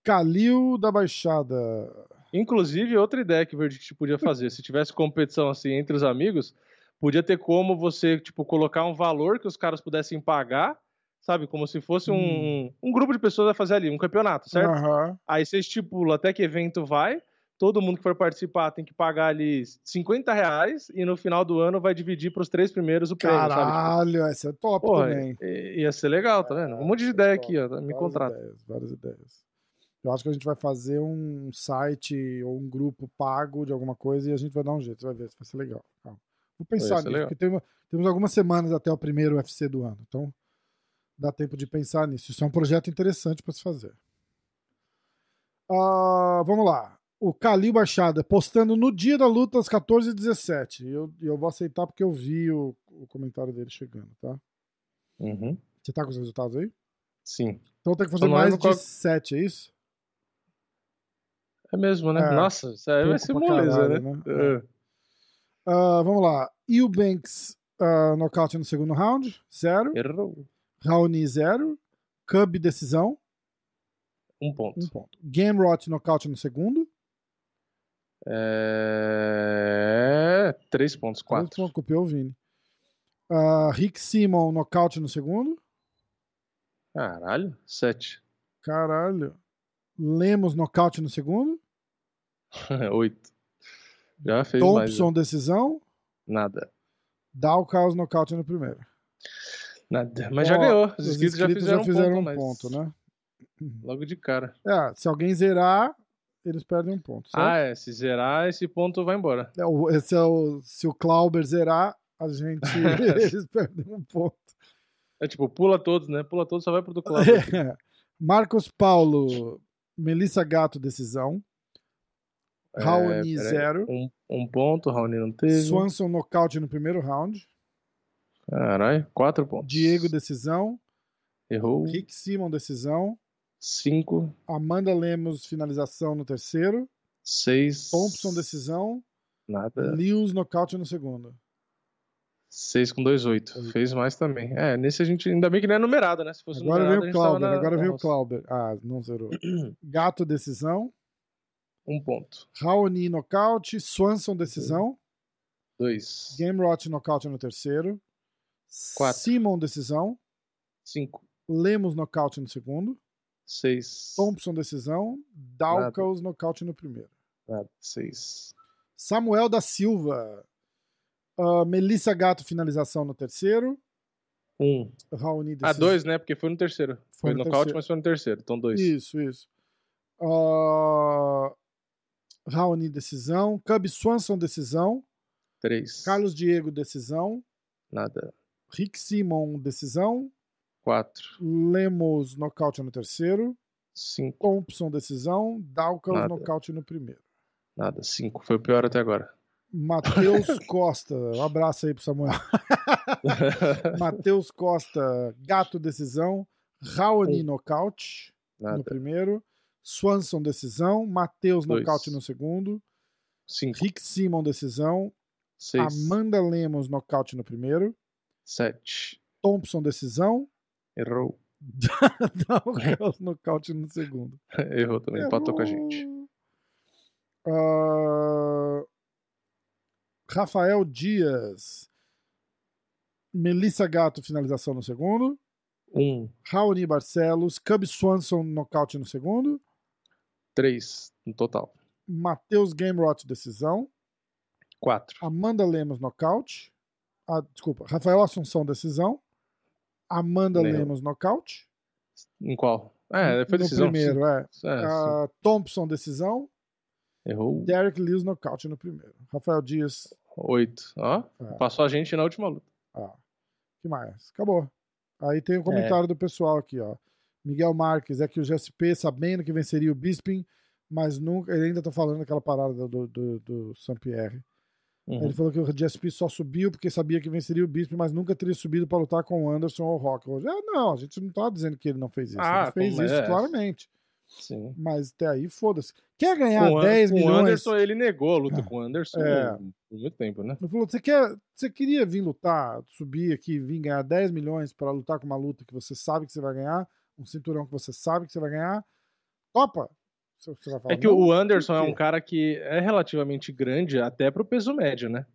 Calil da Baixada. Inclusive, outra ideia que o Verdict podia fazer, se tivesse competição assim entre os amigos, podia ter como você, tipo, colocar um valor que os caras pudessem pagar, sabe? Como se fosse um, um grupo de pessoas a fazer ali, um campeonato, certo? Aham. Aí você estipula até que evento vai, todo mundo que for participar tem que pagar ali 50 reais e no final do ano vai dividir para os três primeiros o prêmio, sabe? Caralho, essa é top Porra, também. ia ser legal, tá vendo? Um monte de é ideia aqui, ó. Me Várias contrata. ideias, várias ideias. Eu acho que a gente vai fazer um site ou um grupo pago de alguma coisa e a gente vai dar um jeito. Você vai ver, vai ser legal. Calma. Vou pensar nisso, legal. porque tem- temos algumas semanas até o primeiro UFC do ano. Então, dá tempo de pensar nisso. Isso é um projeto interessante para se fazer. Ah, vamos lá. O Calil Baixada postando no dia da luta às 14h17. E eu, eu vou aceitar porque eu vi o, o comentário dele chegando, tá? Uhum. Você tá com os resultados aí? Sim. Então tem que fazer mais de qual- 7, é isso? É mesmo, né? É. Nossa, isso aí vai ser moleza, caralho, né? né? É. Ah, vamos lá. Eubanks uh, nocaute no segundo round, zero. Errou. Raoni, zero. Cub, decisão, Um ponto. um ponto. Gamrot, nocaute no segundo. É... Três pontos, Três quatro. pontos, Copiou o Vini. Ah, Rick Simon, nocaute no segundo. Caralho, sete. Caralho. Lemos, nocaute no segundo. (laughs) Oito. Já fez mais. Thompson, decisão. Nada. Dalkaus, nocaute no primeiro. Nada. Mas Ó, já ganhou. Os, Os inscritos, já fizeram, um, ponto, mas né? Logo de cara. É, se alguém zerar, eles perdem um ponto. certo? Ah, é. Se zerar, esse ponto vai embora. É, o- Esse é o, se o Clauber zerar, a gente (laughs) (laughs) eles perdem um ponto. É tipo, pula todos, né? Pula todos, só vai pro do (laughs) clube. Marcos Paulo, Melissa Gato, decisão. Raoni, peraí. zero. Um, um ponto, Raoni não teve. Swanson, nocaute no primeiro round. Caralho, quatro pontos. Diego, decisão. Errou. Rick Simon, decisão. Cinco, Amanda Lemos, finalização no terceiro. seis. Thompson, decisão. Nada. Lewis, nocaute no segundo. Seis com dois, oito. Oito. Fez mais também. É, nesse a gente. Ainda bem que não é numerado, né? Se fosse Agora numerado, veio o Clauber, na- agora veio o. Clauber. Ah, não zerou. (clears throat) Gato, decisão. Um ponto. Raoni, nocaute. Swanson, decisão. Dois. Gamrot, nocaute no terceiro. Quatro. Simon, decisão. Cinco. Lemos, nocaute no segundo. Seis. Thompson, decisão. Dalkaus, nocaute no primeiro. Nada. Seis. Samuel da Silva. Ah, Melissa Gato, finalização no terceiro. Um. Raoni, Ah, decisão. dois, né? Porque foi no terceiro. Foi Foi, no no nocaute, terceiro. mas foi no terceiro. Então, dois. Isso, isso. Ah, Raoni, decisão. Cub Swanson, decisão. Três. Carlos Diego, decisão. Nada. Rick Simon, decisão. Quatro. Lemos, nocaute no terceiro. Cinco. Thompson, decisão. Dalkaus, Nada. nocaute no primeiro. Nada. Cinco. Foi o pior até agora. Matheus (laughs) Costa, um abraço aí pro Samuel. (laughs) Matheus Costa, gato decisão. Raoni, Um. nocaute no Nada. primeiro. Swanson, decisão. Matheus, nocaute no segundo. Cinco. Rick Simon, decisão. Seis. Amanda Lemos, nocaute no primeiro. Sete. Thompson, decisão. Errou. (laughs) Dalkaus, nocaute no segundo. Errou também. Empatou com a gente. Ah, Rafael Dias. Melissa Gato, finalização no segundo. Um. Raoni Barcelos. Cub Swanson, nocaute no segundo. Três. No total. Matheus Gamerot, decisão. Quatro. Amanda Lemos, nocaute. Ah, desculpa. Rafael Assunção, decisão. Amanda Lemos. Lemos, nocaute. Em qual? É, foi decisão. No primeiro, é. É, Ah, Thompson, decisão. Errou Derek Lewis, nocaute no primeiro. Rafael Dias. oito. Ó, É. passou a gente na última luta. Ah, que mais? Acabou. Aí tem o É. comentário do pessoal aqui, ó. Miguel Marques, é que o GSP, sabendo que venceria o Bisping, mas nunca. Ele ainda tá falando daquela parada do, do, do, do Saint-Pierre. Uhum. Ele falou que o GSP só subiu porque sabia que venceria o Bisping, mas nunca teria subido para lutar com o Anderson ou o Rock. Hoje, ah, não, a gente não tá dizendo que ele não fez isso. Ah, ele fez como isso, é? claramente. Sim. Mas até aí, foda-se. Quer ganhar Com o An- 10 com o milhões? Anderson, ele negou a luta com o Anderson É. por muito tempo, né? Ele falou: você, quer, você queria vir lutar, subir aqui, vir ganhar 10 milhões para lutar com uma luta que você sabe que você vai ganhar, um cinturão que você sabe que você vai ganhar? Topa! É que "Não, o Anderson é por quê?" um cara que é relativamente grande até pro peso médio, né?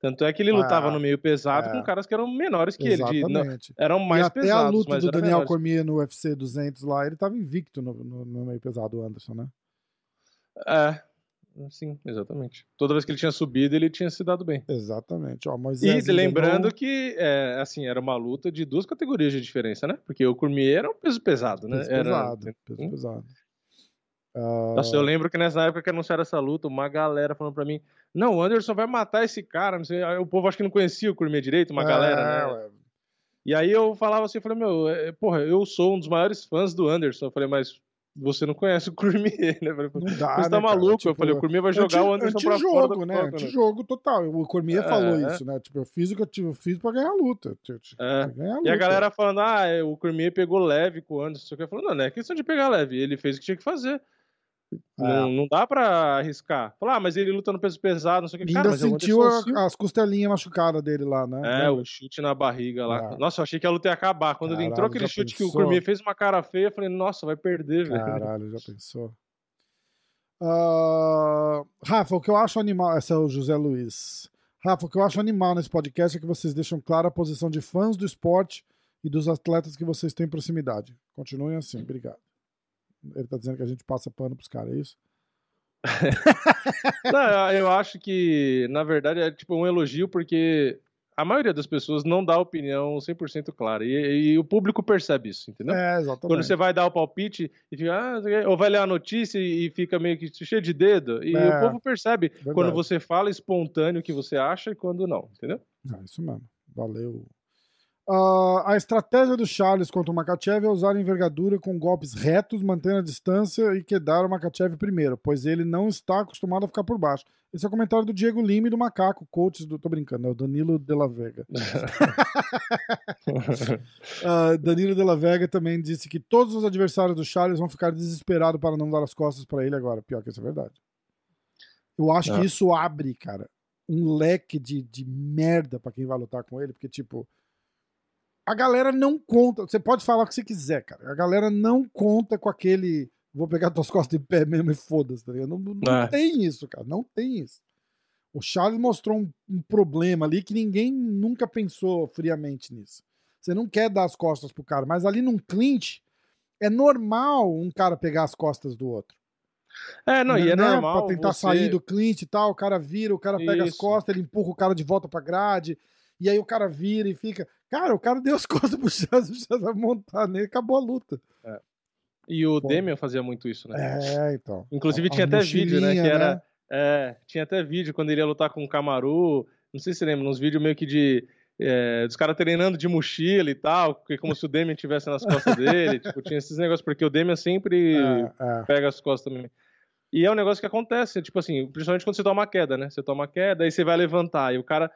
Tanto é que ele lutava Ah, no meio pesado é. com caras que eram menores que ele. de- não- Exatamente. eram mais e até pesados, a luta do Daniel menores. Cormier no UFC 200 lá, ele tava invicto no, no, no meio pesado, o Anderson, né? É, sim, exatamente. Toda vez que ele tinha subido, ele tinha se dado bem. Exatamente. Ó, Moisés E lembrando enganou, que, é, assim, era uma luta de duas categorias de diferença, né? Porque o Cormier era um peso pesado, né? peso Era... pesado, peso Hum? pesado. Ah, Nossa, eu lembro que nessa época que anunciaram essa luta, uma galera falando pra mim, não, o Anderson vai matar esse cara, não sei, o povo acho que não conhecia o Cormier direito, uma é, galera, né? ué, E aí eu falava assim, eu falei, meu, é, porra, eu sou um dos maiores fãs do Anderson. Eu falei, mas você não conhece o Cormier, (laughs) né? Eu falei, Não dá, você né, tá cara? maluco? Tipo, eu falei, o Cormier vai jogar o Anderson pra fora antijogo, né? né? Antijogo total. O Cormier É, falou é. isso, né? Tipo, eu fiz o que eu tive- eu fiz pra ganhar a luta. Eu tinha- É. tinha que ganhar E a luta. galera falando, ah, é, o Cormier pegou leve com o Anderson. Eu falei, não, não é questão de pegar leve. Ele fez o que tinha que fazer. É. Não, não dá pra arriscar. Falar, ah, mas ele luta no peso pesado, não sei o que. Cara, ainda é sentiu a- Silva. as costelinhas machucadas dele lá, né? É, o chute na barriga lá. Ah. Nossa, eu achei que a luta ia acabar. Quando ele entrou Caralho, aquele chute que o pensou? Cormier fez uma cara feia, eu falei, nossa, vai perder, velho. Caralho, já pensou? Ah, Rafa, o que eu acho animal. Esse é o José Luiz. Rafa, o que eu acho animal nesse podcast é que vocês deixam clara a posição de fãs do esporte e dos atletas que vocês têm proximidade. Continuem assim, obrigado. Ele tá dizendo que a gente passa pano pros caras, é isso? (laughs) Não, eu- acho que, na verdade, é tipo um elogio, porque a maioria das pessoas não dá opinião 100% clara. E, e o público percebe isso, entendeu? É, exatamente. Quando você vai dar o palpite e fica, ah, ou vai ler a notícia e fica meio que cheio de dedo, e É, o povo percebe verdade. quando você fala espontâneo o que você acha e quando não, entendeu? Ah, isso mesmo. Valeu. Ah, a estratégia do Charles contra o Makachev é usar envergadura com golpes retos, mantendo a distância e quedar o Makachev primeiro, pois ele não está acostumado a ficar por baixo. Esse é o comentário do Diego Lima e do Macaco, coach do. Tô brincando, é o Danilo de la Vega. (laughs) Ah, Danilo de la Vega também disse que todos os adversários do Charles vão ficar desesperados para não dar as costas para ele agora. Pior que isso é verdade. Eu acho que isso abre, cara, um leque de, de merda pra quem vai lutar com ele, porque, tipo, a galera não conta. Você pode falar o que você quiser, cara. A galera não conta com aquele. Vou pegar tuas costas de pé mesmo e foda-se, tá ligado? Não, não É. tem isso, cara. Não tem isso. O Charles mostrou um, um problema ali que ninguém nunca pensou friamente nisso. Você não quer dar as costas pro cara, mas ali num clinch é normal um cara pegar as costas do outro. É, não, e é né? normal. Pra tentar você- sair do clinch e tal, o cara vira, o cara pega as Isso. costas, ele empurra o cara de volta pra grade, e aí o cara vira e fica. Cara, o cara deu as (laughs) costas pro Chaz, o montar nele, acabou a luta. E o. Demian fazia muito isso, né? É, então. Inclusive A- tinha a até vídeo, né? Que era. né? É, tinha até vídeo quando ele ia lutar com o Camaru. Não sei se você lembra, uns vídeos meio que de. é, dos caras treinando de mochila e tal, porque como se o Demian tivesse nas costas dele. (laughs) tipo, tinha esses negócios, porque o Demian sempre É, é. pega as costas também. E é um negócio que acontece, tipo assim, principalmente quando você toma uma queda, né? Você toma uma queda, aí você vai levantar, e o cara,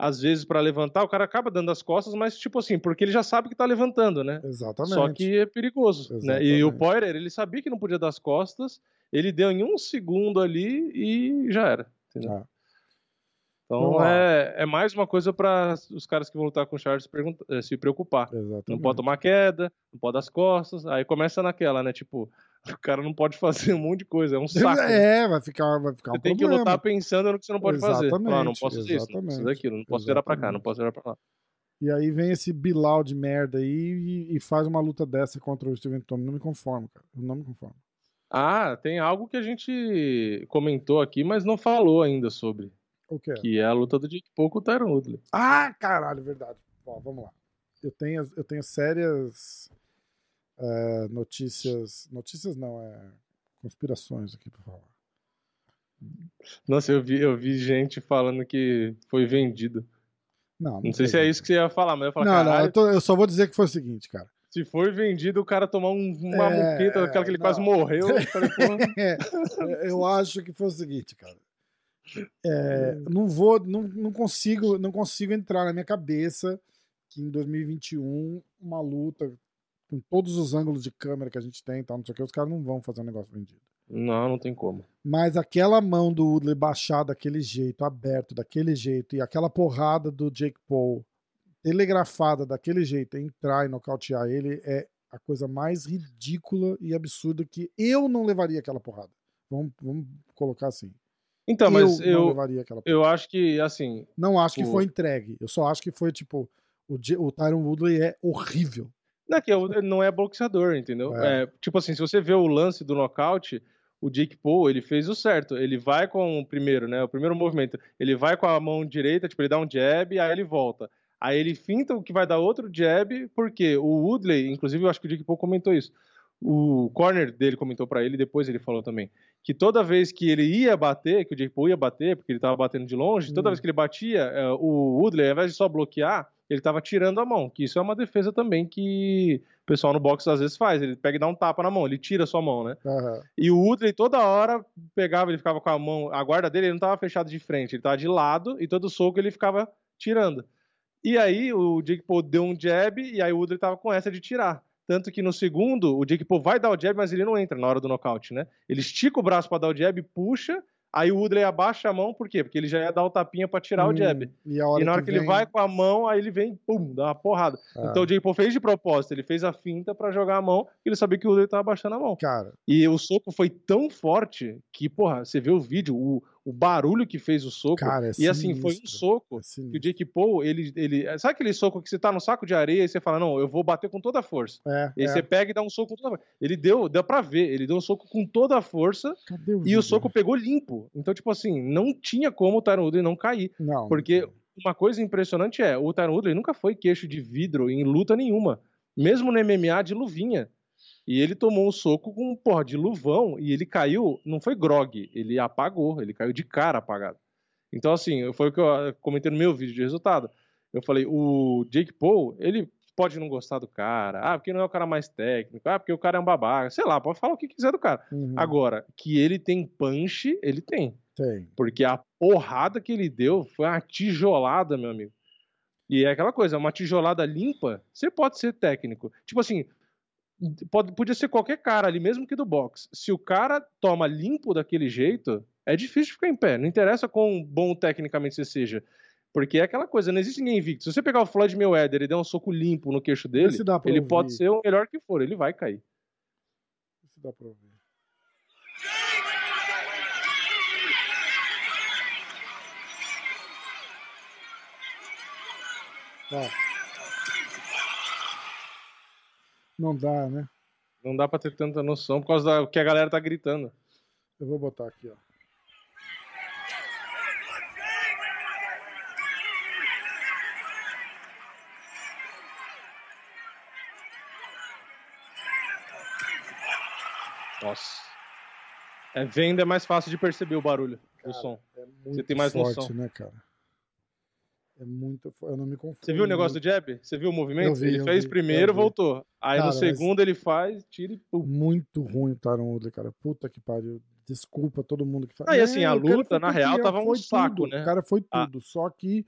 às vezes, pra levantar, o cara acaba dando as costas, mas tipo assim, porque ele já sabe que tá levantando, né? Exatamente. Só que é perigoso, né? E o Exatamente. Poirier, ele sabia que não podia dar as costas, ele deu em um segundo ali e já era, entendeu? É. Então é, é mais uma coisa para os caras que vão lutar com o Charles pergunta- eh, se preocupar. Exatamente. Não pode tomar queda, não pode dar as costas, aí começa naquela, né? Tipo, o cara não pode fazer um monte de coisa, é um saco. É, vai ficar, vai ficar Você um tem que lutar pensando no que você não pode fazer. Falar, ah, não Exatamente, posso fazer isso, não posso fazer exatamente, aquilo, não posso virar pra cá, não exatamente. posso virar pra lá. E aí vem esse Bilal de merda aí e, e faz uma luta dessa contra o Steven Tony. Não me conformo, cara. Eu não me conformo. Ah, tem algo que a gente comentou aqui, mas não falou ainda sobre, O que é? que é a luta do Jake Paul com o Tyron Woodley. Ah, caralho, verdade. Ó, vamos lá. Eu tenho, eu tenho sérias é, notícias. Notícias não, é conspirações aqui pra falar. Nossa, eu vi, eu vi gente falando que foi vendido. Não, não, Não sei foi se é isso que você ia falar, mas eu ia falar, Não, não, eu, tô- eu só vou dizer que foi o seguinte, cara. se foi vendido, o cara tomar um- uma É, muqueta, aquela que ele quase não. morreu. eu falei, porra, (laughs) É, eu acho que foi o seguinte, cara. É, não vou, não, não consigo, não consigo entrar na minha cabeça que em 2021 uma luta com todos os ângulos de câmera que a gente tem, e tal, não sei o que, os caras não vão fazer um negócio vendido. Não, não tem como. Mas aquela mão do Woodley baixar daquele jeito, aberto daquele jeito, e aquela porrada do Jake Paul telegrafada daquele jeito, entrar e nocautear ele, é a coisa mais ridícula e absurda que eu não levaria aquela porrada. Vamos, vamos colocar assim. Então, mas eu, não eu, levaria aquela porrada. eu acho que, assim, Não acho que o- foi entregue. Eu só acho que foi tipo. O, o Tyron Woodley é horrível. Não é que não é boxeador, entendeu? É. É, tipo assim, se você vê o lance do nocaute, o Jake Paul, ele fez o certo. Ele vai com o primeiro, né? O primeiro movimento. Ele vai com a mão direita, tipo, ele dá um jab, aí ele volta. Aí ele finta o que vai dar outro jab, porque o Woodley, inclusive eu acho que o Jake Paul comentou isso. O corner dele comentou pra ele, depois ele falou também, que toda vez que ele ia bater, que o Jake Paul ia bater, porque ele tava batendo de longe, toda Hum. vez que ele batia, eh, o Woodley, ao invés de só bloquear, ele tava tirando a mão, que isso é uma defesa também que o pessoal no boxe às vezes faz, ele pega e dá um tapa na mão, ele tira a sua mão, né? Aham. E o Woodley toda hora pegava, ele ficava com a mão, a guarda dele ele não tava fechado de frente, ele tava de lado e todo soco ele ficava tirando. E aí o Jake Paul deu um jab e aí o Woodley tava com essa de tirar. Tanto que no segundo, o Jake Paul vai dar o jab, mas ele não entra na hora do nocaute, né? Ele estica o braço pra dar o jab, puxa, aí o Woodley abaixa a mão, por quê? Porque ele já ia dar o tapinha pra tirar o jab. Hum, E, E na hora que, ele vem- vai com a mão, aí ele vem, pum, dá uma porrada. Ah, Então o Jake Paul fez de propósito, ele fez a finta pra jogar a mão, e ele sabia que o Woodley tava abaixando a mão. Cara, E o soco foi tão forte que, porra, você vê o vídeo, o, o barulho que fez o soco. cara, é e assim, foi um soco é que o Jake Paul, ele, ele. Sabe aquele soco que você tá no saco de areia e você fala, não, eu vou bater com toda a força. É, E aí é. você pega e dá um soco com toda a força. Ele deu, deu pra ver, ele deu um soco com toda a força Cadê o e o soco pegou limpo. Então, tipo assim, não tinha como o Tyron Woodley não cair. Não, Porque uma coisa impressionante é, o Tyron Woodley nunca foi queixo de vidro em luta nenhuma. Mesmo no MMA de luvinha. E ele tomou um soco com, porra, de luvão e ele caiu, não foi grog, ele apagou, ele caiu de cara apagado. Então, assim, foi o que eu ah, comentei no meu vídeo de resultado. Eu falei, o Jake Paul, ele pode não gostar do cara, ah, porque não é o cara mais técnico, ah, porque o cara é um babaca, sei lá, pode falar o que quiser do cara. Uhum, Agora, que ele tem punch, ele tem. tem. Porque a porrada que ele deu foi uma tijolada, meu amigo. E é aquela coisa, uma tijolada limpa, você pode ser técnico. Tipo assim, pode, podia ser qualquer cara ali, mesmo que do boxe. Se o cara toma limpo daquele jeito, é difícil ficar em pé. Não interessa quão bom tecnicamente você seja. Porque é aquela coisa, não existe ninguém invicto. Se você pegar o Floyd Mayweather e der um soco limpo no queixo dele, ele ouvir. pode ser o melhor que for, ele vai cair. Se dá pra ouvir. Ó. Não dá, né? Não dá pra ter tanta noção por causa da que a galera tá gritando. Eu vou botar aqui, ó. Nossa. É, venda é mais fácil de perceber o barulho do Cara, som. É muito tem mais forte, noção. né, cara? É muito. Eu não me confundo. Você viu o negócio do jab? Você viu o movimento? Vi, ele fez vi, primeiro, voltou. Aí Cara, no segundo ele faz, tira e pum. Muito ruim o Tyron Woodley, cara. Puta que pariu. Desculpa todo mundo que fala. Ah, e assim, a luta, na real, tava um saco, tudo. né? O cara foi Ah. tudo. Só que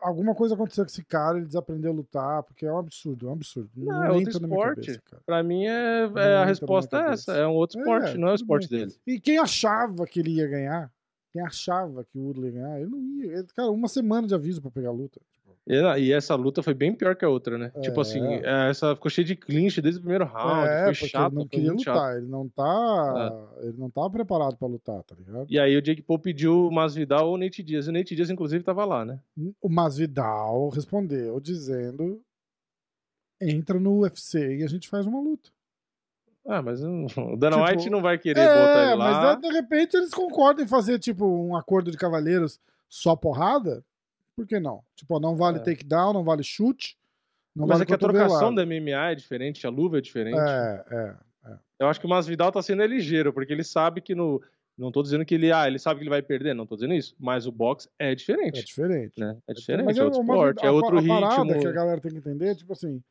alguma coisa aconteceu com esse cara, ele desaprendeu a lutar, porque é um absurdo, é um absurdo. Não, Não, é outro esporte. cabeça. Pra mim, é, é a resposta é essa. É um outro esporte, É, não é o esporte bem. dele. E quem achava que ele ia ganhar, quem achava que o Woodley ganhar, ele não ia. Ele- cara, uma semana de aviso pra pegar a luta. Tipo, E, e essa luta foi bem pior que a outra, né? É. Tipo assim, é, essa ficou cheia de clinch desde o primeiro round, é, foi chato, ele não queria muito chato. lutar, ele não tá. Ele não tava preparado pra lutar, tá ligado? E aí o Jake Paul pediu o Masvidal ou o Nate Diaz. E o Nate Diaz, inclusive, tava lá, né? O Masvidal respondeu dizendo: entra no UFC e a gente faz uma luta. Ah, mas o Dana Tipo, White não vai querer botar É, ele mas lá. de, de repente eles concordam em fazer tipo um acordo de cavaleiros só porrada. Por que não? Tipo, não vale É. takedown, não vale chute, Não Mas vale é que a trocação da MMA é diferente, a luva é diferente. É, é. Eu acho que o Masvidal tá sendo ligeiro, porque ele sabe que no. Não tô dizendo que ele. Ah, ele sabe que ele vai perder, não tô dizendo isso. Mas o boxe é É diferente. diferente. né? É diferente, Mas é outro esporte, a- é outro a parada ritmo. que a galera tem que entender, tipo assim,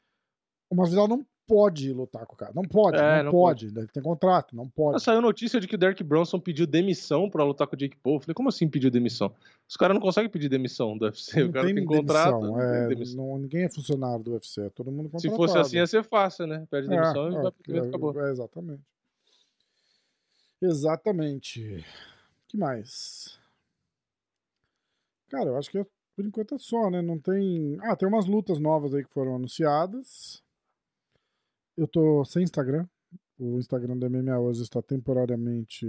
o Masvidal não pode lutar com o cara. Não pode, É, não, não pode. Ele tem contrato, não pode. Saiu notícia de que o Derek Bronson pediu demissão pra lutar com o Jake Paul. Eu falei, como assim pediu demissão? Os caras não conseguem pedir demissão do UFC. Não o cara tem tem contrato. demissão, não tem é, demissão. não- ninguém é funcionário do UFC, é todo mundo Se contratado. fosse assim, ia ser fácil, né? Pede demissão É, e é, vai pro evento, acabou. é, exatamente. Exatamente. que mais? Cara, eu acho que é- por enquanto é só, né? Não tem. Ah, tem umas lutas novas aí que foram anunciadas. Eu tô sem Instagram. O Instagram da MMA hoje está temporariamente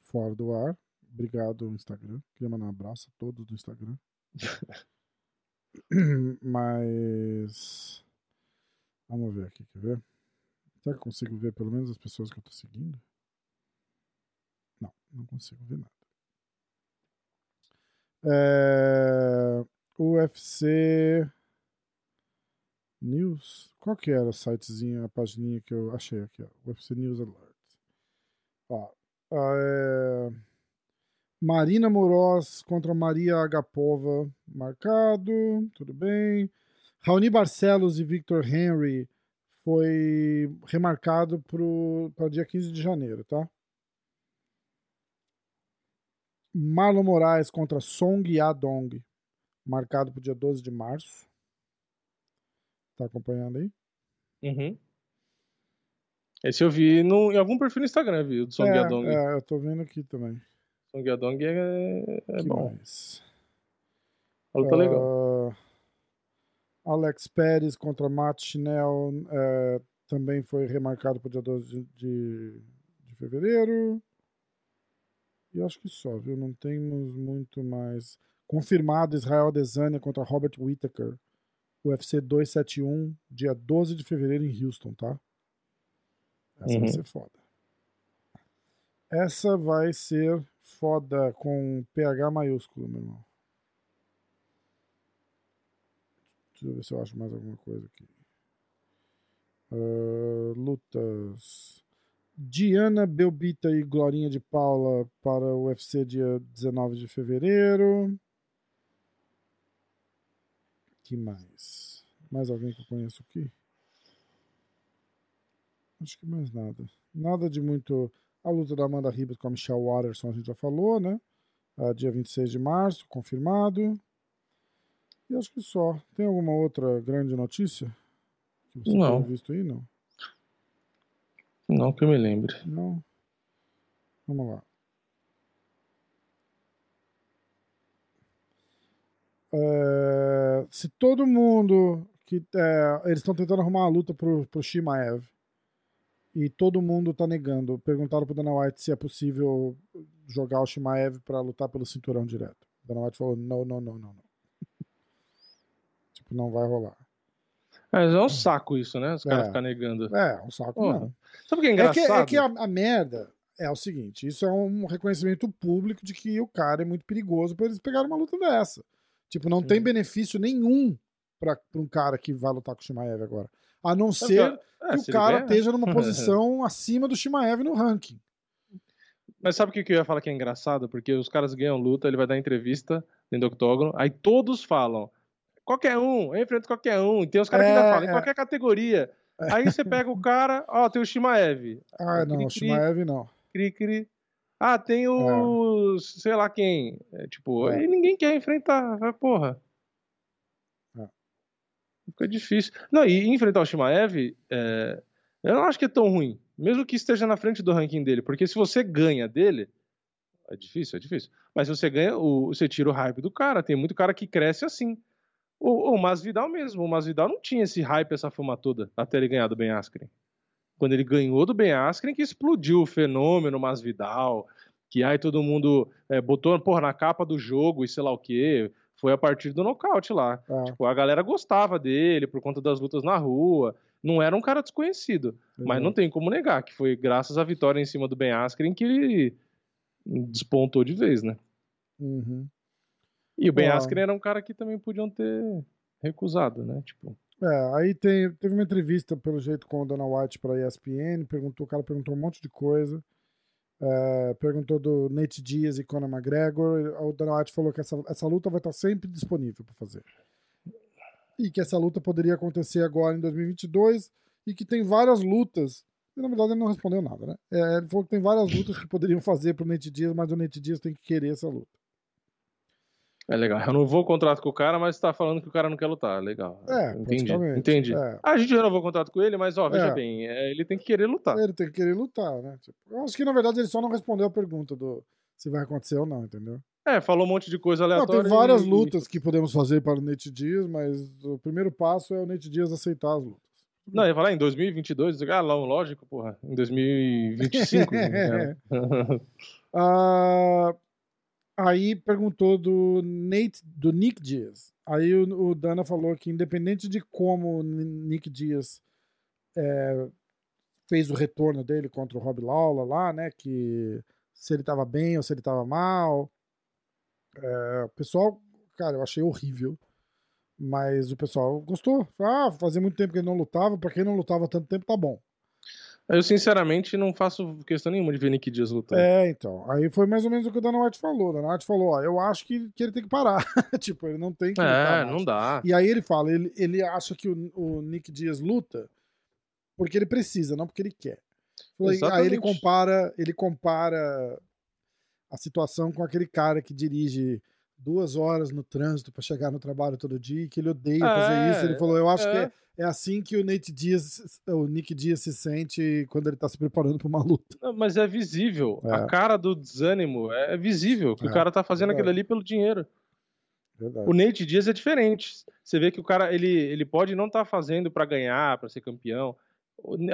fora do ar. Obrigado, Instagram. Queria mandar um abraço a todos do Instagram. (laughs) Mas. Vamos ver aqui, quer ver? Será que eu consigo ver pelo menos as pessoas que eu tô seguindo? Não, não consigo ver nada. É... UFC News. Qual que era o sitezinho, a pagininha que eu achei aqui? Ó. UFC News Alert. Ó, é... Marina Moroz contra Maria Agapova marcado. Tudo bem. Raoni Barcelos e Victor Henry foi remarcado para dia 15 de janeiro, tá? Marlon Moraes contra Song Yadong, marcado para o dia 12 de março. Tá acompanhando aí? Uhum. Esse eu vi no, em algum perfil no Instagram, viu? Do Song é, Yadong. é, eu tô vendo aqui também. Song Yadong é, é Que bom. mais? A luta é legal. Ah, Alex Pérez contra Matt Schnell eh, também foi remarcado para o dia 12 de, de, de fevereiro. E acho que só, viu? Não temos muito mais. Confirmado Israel Adesanya contra Robert Whittaker. UFC 271, dia 12 de fevereiro em Houston, tá? Essa Uhum. vai ser foda. Essa vai ser foda com PH maiúsculo, meu irmão. Deixa eu ver se eu acho mais alguma coisa aqui. Ah, lutas. Diana Belbita e Glorinha de Paula para o UFC dia 19 de fevereiro. Que mais? Mais alguém que eu conheço aqui? Acho que mais nada. Nada de muito. A luta da Amanda Ribas com a Michelle Watterson a gente já falou, né? Ah, dia 26 de março, confirmado. E acho que só. Tem alguma outra grande notícia? Que você Não. tenha visto aí? Não. Não que eu me lembre. Não. Vamos lá. É, se todo mundo que é, eles estão tentando arrumar uma luta pro, pro Shimaev e todo mundo tá negando. Perguntaram pro Dana White se é possível jogar o Shimaev pra lutar pelo cinturão direto. O Dana White falou: não, não, não, não, não. (laughs) tipo, não vai rolar. Mas é um saco isso, né? Os caras É. ficarem negando. É, um saco Porra. não. Sabe o que é É que, engraçado? é que a, a merda é o seguinte: isso é um reconhecimento público de que o cara é muito perigoso pra eles pegarem uma luta dessa. Tipo, não tem benefício nenhum pra, pra um cara que vai lutar com o Shimaev agora. A não ser é, que se o cara ganhar- esteja numa (laughs) posição acima do Shimaev no ranking. Mas sabe o que que eu ia falar que é engraçado? Porque os caras ganham luta, ele vai dar entrevista dentro do octógono, aí todos falam, qualquer um, eu enfrento qualquer um. Tem os caras que É, ainda falam, em é. qualquer categoria. Aí você pega o cara, ó, tem o Shimaev, Ah, não, o Cri-cri. Shimaev não. cri cri. Ah, tem os, sei lá quem. É, tipo, É. e ninguém quer enfrentar, vai, porra. É. Fica difícil. Não, e enfrentar o Shimaev, é, eu não acho que é tão ruim. Mesmo que esteja na frente do ranking dele. Porque se você ganha dele, é difícil, é difícil. Mas se você ganha, o, você tira o hype do cara. Tem muito cara que cresce assim. O, o Masvidal mesmo. O Masvidal não tinha esse hype, essa fama toda, até ele ganhar do Ben Askren. Quando ele ganhou do Ben Askren, que explodiu o fenômeno Masvidal. Que aí todo mundo é, botou porra, na capa do jogo e sei lá o quê. Foi a partir do nocaute lá. Ah, Tipo, a galera gostava dele por conta das lutas na rua. Não era um cara desconhecido. Mas não tem como negar que foi graças à vitória em cima do Ben Askren que ele despontou de vez, né? Uhum. E o Ben Uau. Askren era um cara que também podiam ter recusado, né? Tipo. É, aí tem, teve uma entrevista, pelo jeito, com o Dana White para a ESPN, perguntou, o cara perguntou um monte de coisa. É, perguntou do Nate Diaz e Conor McGregor. O Dana White falou que essa, essa luta vai estar sempre disponível para fazer. E que essa luta poderia acontecer agora em 2022 e que tem várias lutas. E, na verdade, ele não respondeu nada, né? É, ele falou que tem várias lutas que poderiam fazer pro Nate Diaz, mas o Nate Diaz tem que querer essa luta. É legal. Eu não vou contrato com o cara, mas tá falando que o cara não quer lutar. Legal. É, entendi. Entendi. É. A gente renovou o contrato com ele, mas ó, veja é. bem, é, ele tem que querer lutar. Ele tem que querer lutar, né? Tipo, eu acho que na verdade ele só não respondeu a pergunta do se vai acontecer ou não, entendeu? É, falou um monte de coisa aleatória. Não, tem várias e... lutas que podemos fazer para o Nate Dias, mas o primeiro passo é o Nate Dias aceitar as lutas. Não, ia falar em 2022, ah, lógico, porra, em 2025. (laughs) né? ah, Aí perguntou do Nate, do Nick Diaz. Aí o, o Dana falou que independente de como o Nick Diaz é, fez o retorno dele contra o Rob Lawler lá, né, que se ele tava bem ou se ele tava mal, é, o pessoal, cara, eu achei horrível. Mas o pessoal gostou. Ah, fazia muito tempo que ele não lutava. Pra quem não lutava tanto tempo, tá bom. Eu, sinceramente, não faço questão nenhuma de ver Nick Dias lutar. É, então. Aí foi mais ou menos o que o Dana White falou. O Dana White falou, ó, eu acho que, que ele tem que parar. (laughs) tipo, ele não tem que É, não dá. E aí ele fala, ele, ele acha que o, o Nick Dias luta porque ele precisa, não porque ele quer. Aí ele compara, ele compara a situação com aquele cara que dirige duas horas no trânsito para chegar no trabalho todo dia e que ele odeia é, fazer isso. Ele falou, eu acho é. que é, é, assim que o Nate Diaz, o Nick Diaz se sente quando ele tá se preparando para uma luta. Não, mas é visível. É. A cara do desânimo é visível que o é, cara tá fazendo aquilo ali pelo dinheiro. Verdade. O Nate Diaz é diferente. Você vê que o cara ele, ele pode não estar tá fazendo para ganhar, para ser campeão.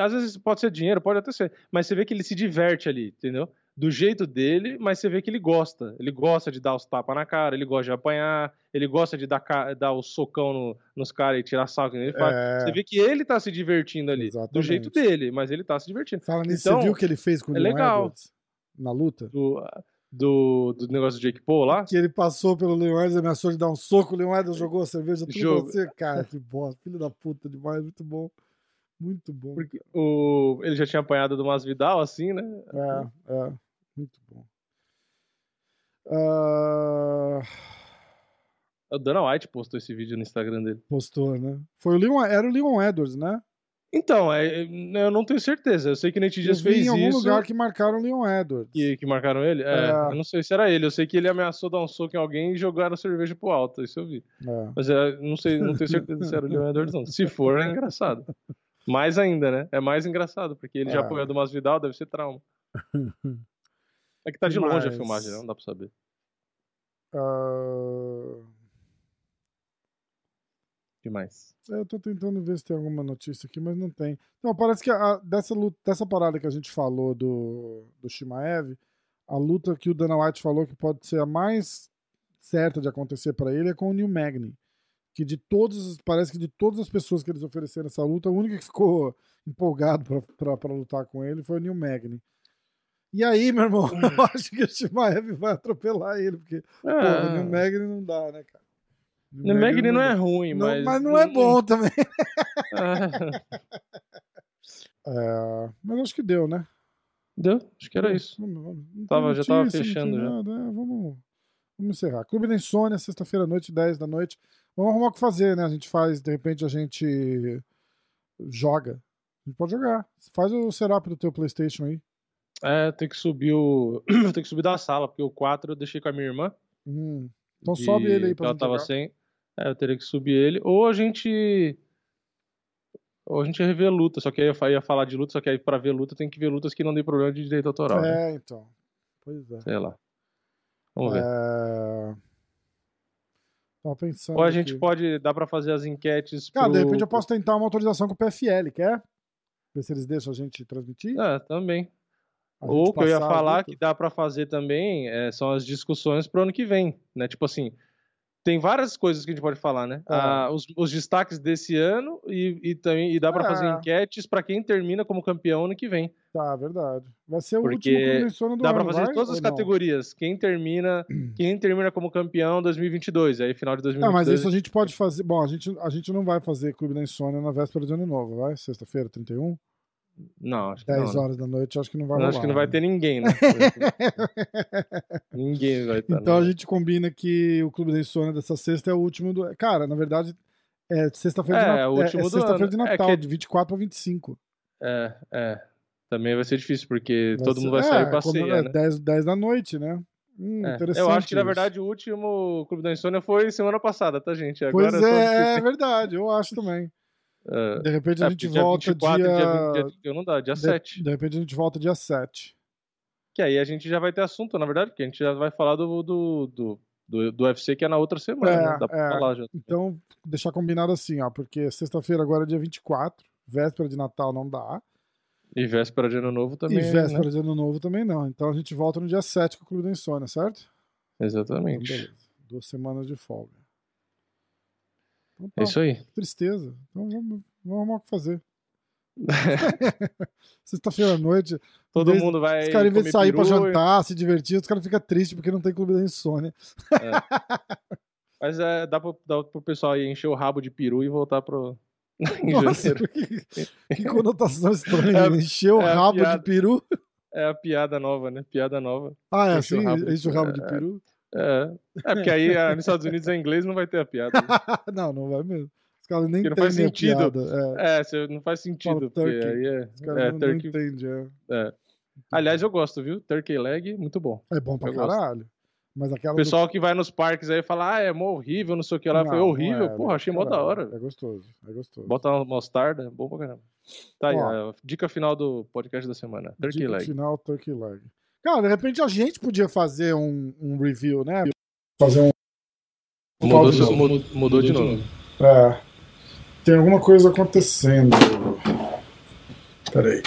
Às vezes pode ser dinheiro, pode até ser, mas você vê que ele se diverte ali, entendeu? Do jeito dele, mas você vê que ele gosta. Ele gosta de dar os tapas na cara, ele gosta de apanhar, ele gosta de dar, dar o socão no, nos caras e tirar saco. Ele fala. É... Você vê que ele tá se divertindo ali, Exatamente. do jeito dele, mas ele tá se divertindo. Fala nisso, então, você viu o que ele fez com o é Leon legal. Edwards na luta? Do, do, do, negócio do Jake Paul lá? Que ele passou pelo Leon Edwards, ameaçou de dar um soco, o Leon Edwards jogou a cerveja tudo Jogo. você. Cara, que bosta, filho da puta demais, muito bom. Muito bom. Porque o, ele já tinha apanhado do Masvidal, assim, né? É, é. Muito bom. Uh... O Dana White postou esse vídeo no Instagram dele. Postou, né? Foi o Leon, era o Leon Edwards, né? Então, é, eu não tenho certeza. Eu sei que Nate Dias fez isso. em algum lugar que marcaram o Leon Edwards. Que, que marcaram ele? É, é, Eu não sei se era ele. Eu sei que ele ameaçou dar um soco em alguém e jogar a cerveja pro alto. Isso eu vi. É. Mas é, não sei, não tenho certeza se era o Leon Edwards, não. Se for, é engraçado. Mais ainda, né? É mais engraçado, porque ele já é. apoiou do Masvidal, deve ser trauma. (laughs) É que tá de longe a filmagem, né? não dá pra saber. Uh... que mais? Eu tô tentando ver se tem alguma notícia aqui, mas não tem. Não, parece que a, dessa, luta, dessa parada que a gente falou do, do Shimaev, a luta que o Dana White falou que pode ser a mais certa de acontecer para ele é com o New Magny. Que de todos, parece que de todas as pessoas que eles ofereceram essa luta, a única que ficou empolgado para lutar com ele foi o New Magny. E aí, meu irmão, hum. (laughs) eu acho que o Shimaev vai atropelar ele, porque ah. no Magni não dá, né, cara? No, no Magni não, é ruim, não, mas. Mas não é bom (laughs) também. é, mas acho que deu, né? Deu, acho que era isso. tava, já tava fechando já. Nada, é, vamos, vamos encerrar. Clube da Insônia, sexta-feira à noite, 10 da noite. Vamos arrumar o que fazer, né? A gente faz, de repente a gente joga. A gente pode jogar. Faz o setup do teu PlayStation aí. É, tem que subir o. (clears throat) tem que subir da sala, porque o 4 eu deixei com a minha irmã. Hum. Então de... sobe ele aí pra Ela tava jogar. sem. É, eu teria que subir ele. Ou a gente. Ou a gente revê luta, só que aí eu ia falar de luta, só que aí pra ver luta tem que ver lutas que não dê problema de direito autoral. É, né? então. Pois é. Sei lá. Vamos ver. É... Tava pensando. Ou a gente aqui. pode. Dá pra fazer as enquetes. Cara, pro... de repente eu posso tentar uma autorização com o PFL, quer? Ver se eles deixam a gente transmitir? É, também. Ou que eu ia falar que dá para fazer também é, são as discussões pro ano que vem, né? Tipo assim, tem várias coisas que a gente pode falar, né? É. Ah, os, os destaques desse ano e, e também e dá para fazer É. enquetes para quem termina como campeão ano que vem. Tá, verdade. Vai ser o Porque último Clube da Insônia do Dá para fazer vai todas as categorias. Quem termina, (clears throat) quem termina como campeão 2022, aí final de Ah, 2022. mas isso a gente pode fazer. Bom, a gente, a gente não vai fazer Clube da Insônia na véspera de ano novo, vai? Sexta-feira, 31? Não, acho que 10 não. né? horas da noite, acho que não vai Eu rolar. acho que não vai né? ter ninguém, né? (laughs) ninguém vai estar. Então né? a gente combina que o Clube da Insônia dessa sexta é o último do. Cara, na verdade, é sexta-feira de, É, Nat- é o último é, do sexta-feira de É Natal, que- de 24 para 25. É, é. Também vai ser difícil, porque Vai todo ser- mundo vai sair é, pra ceia, é, né? 10, 10 da noite, né? Hum, É, interessante. Eu acho que, na isso. verdade, o último Clube da Insônia foi semana passada, tá, gente? Pois Agora só- é, é verdade, eu acho também. (laughs) É, De repente a é, gente dia volta 24, dia. dia 20, dia- não dá, dia de, 7. de repente a gente volta dia 7. Que aí a gente já vai ter assunto, na verdade, porque a gente já vai falar do, do, do, do, do UFC que é na outra semana, É, né? Dá pra é. falar já. Então, deixar combinado assim, ó, porque sexta-feira agora é dia 24, véspera de Natal não dá, E véspera de ano novo também, e né? véspera de Ano Novo também não. Então a gente volta no dia 7 com o Clube da Insônia, certo? Então, Exatamente. beleza. Duas semanas de folga. Então, É tá, isso aí. que tristeza. Então vamos, vamos arrumar o que fazer. (laughs) Sexta-feira à noite, Todo vez- mundo vai. os caras, em vez de sair pra peru e- jantar, se divertir, os caras ficam tristes porque não tem Clube da Insônia. Mas é, dá, pro, dá pro pessoal aí encher o rabo de peru e voltar pro. (laughs) em Nossa, que, que conotação estranha. É Encher o é rabo piada. de peru. É a piada nova, né? Piada nova. Ah, é Encher o assim? rabo de- Enche o rabo de é. peru? É. É porque aí ah, nos Estados Unidos é inglês não vai ter a piada. (laughs) não, não vai mesmo. Os caras nem Porque não entendem faz a sentido. piada. É, É, não faz sentido. Porque turkey. aí é. os caras é, não, não entendem. É. é. Aliás, eu gosto, viu? Turkey leg, muito bom. É bom pra Eu gosto. caralho. Mas aquela O pessoal que vai nos parques aí fala, ah, é mó horrível, não sei o que lá. Não, Foi não horrível, é, porra, achei mó da hora. É gostoso, é gostoso. Bota uma mostarda, bom pra caramba. Tá aí, Ó. a dica final do podcast da semana. Turkey Dica leg. final, turkey leg. Cara, de repente a gente podia fazer um, um review, né? Fazer um. Mudou, Mudou- mudou, mudou de novo. É. Tem alguma coisa acontecendo. Peraí.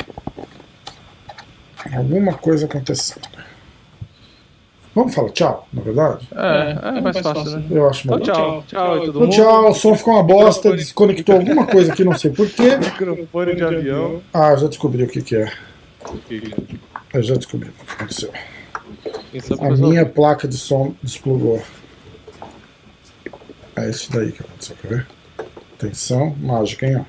Alguma coisa acontecendo. Vamos falar tchau, na verdade? É, é mais fácil, né? Eu acho Então, melhor. tchau. Tchau, aí todo Então, mundo. tchau, o som ficou uma bosta, desconectou alguma coisa aqui, não sei porquê. (laughs) Microfone de avião. Ah, já descobri o que, que é. Eu já descobri o que aconteceu. A minha placa de som desplugou. É isso daí que aconteceu, quer ver? Atenção, mágica, hein? Ó.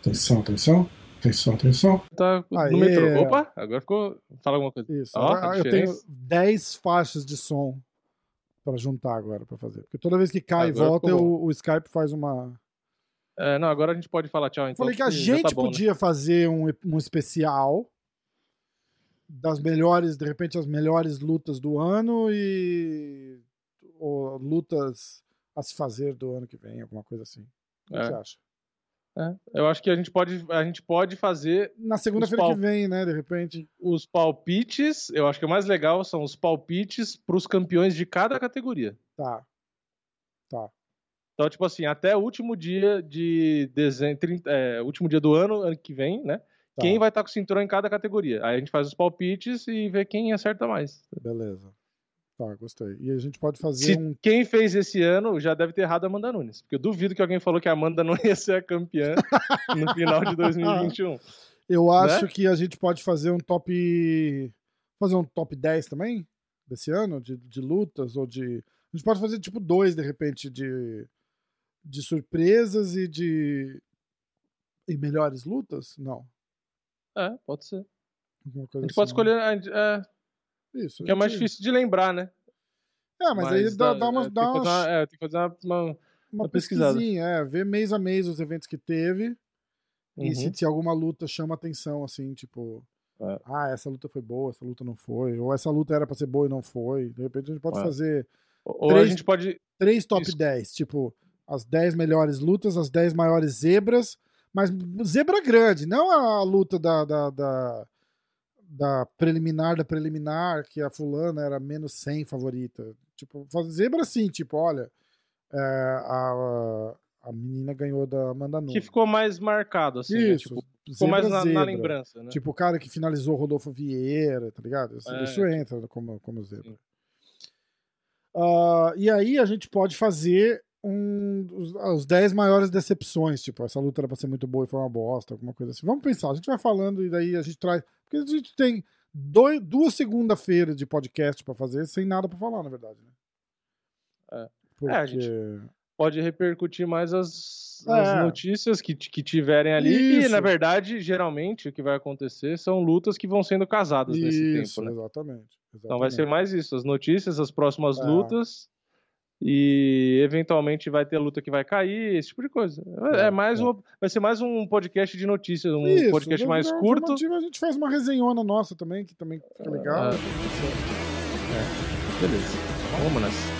Atenção, atenção, atenção, atenção. Tá Aê. no metrô. Opa, agora ficou. Fala alguma coisa. Isso. Ó, agora eu tenho diferença. 10 faixas de som para juntar agora para fazer. Porque toda vez que cai e Agora volta, ficou eu- o Skype faz uma. É, não, agora a gente pode falar tchau, então. Falei que a já gente tá bom, né? podia fazer um, um especial das melhores, de repente, as melhores lutas do ano e ou lutas a se fazer do ano que vem, alguma coisa assim. O que É. você acha? É, eu acho que a gente pode, a gente pode fazer Na segunda-feira pal- que vem, né? De repente. os palpites. Eu acho que o mais legal são os palpites para os campeões de cada categoria. Tá. Então, tipo assim, até o último dia de dezembro, 30, é, último dia do ano, ano que vem, né? Tá. Quem vai estar com o cinturão em cada categoria. Aí a gente faz os palpites e vê quem acerta mais. Beleza. Tá, gostei. E a gente pode fazer Se um. quem fez esse ano já deve ter errado a Amanda Nunes. Porque eu duvido que alguém falou que a Amanda (laughs) não ia ser a campeã no final de 2021. Eu acho né? que a gente pode fazer um top. Fazer um top 10 também? Desse ano? De, de lutas? Ou de. A gente pode fazer tipo dois, de repente, de. De surpresas e de. E melhores lutas? Não. É, pode ser. A gente pode assim. escolher. a gente- É, Isso. que é mais a difícil de lembrar, né? É, mas, aí dá, dá uma, é, dá tem que uma, fazer uma, é, tem que fazer uma- uma- uma pesquisada. é, ver mês a mês os eventos que teve. E Uhum. se, se alguma luta chama atenção, assim, tipo, É. ah, essa luta foi boa, essa luta não foi, ou essa luta era pra ser boa e não foi. De repente a gente pode É. fazer Ou a Três- gente pode. três top Isso. 10, tipo, as 10 melhores lutas, as 10 maiores zebras, mas zebra grande, não a luta da, da, da, da preliminar da preliminar, que a fulana era menos 100 favorita. Tipo, zebra assim, tipo, olha, é, a, a menina ganhou da Amanda Nunes. Que ficou mais marcado, assim. né? Isso, Tipo, ficou mais zebra, na, na zebra. lembrança, né? Tipo, o cara que finalizou o Rodolfo Vieira, tá ligado? Isso, É, isso entra como, como zebra. Sim. Uh, e aí a gente pode fazer um, os, os 10 maiores decepções. Tipo, essa luta era pra ser muito boa e foi uma bosta, alguma coisa assim. Vamos pensar, a gente vai falando e daí a gente traz. Porque a gente tem dois, duas segunda-feiras de podcast pra fazer sem nada pra falar, na verdade. Né? É. Porque... É, a gente pode repercutir mais as, É. as notícias que, que tiverem ali. E, Isso. na verdade, geralmente, o que vai acontecer são lutas que vão sendo casadas nesse Isso, tempo, né? exatamente, Então vai ser exatamente. mais isso, as notícias, as próximas É. lutas. E eventualmente vai ter luta que vai cair, esse tipo de coisa. É, É, mais é. uma, vai ser mais um podcast de notícias, um Isso, podcast mais curto. informativo A gente faz uma resenhona nossa também, que também fica legal. Ah. depois tudo certo. Beleza. Vamos nessa.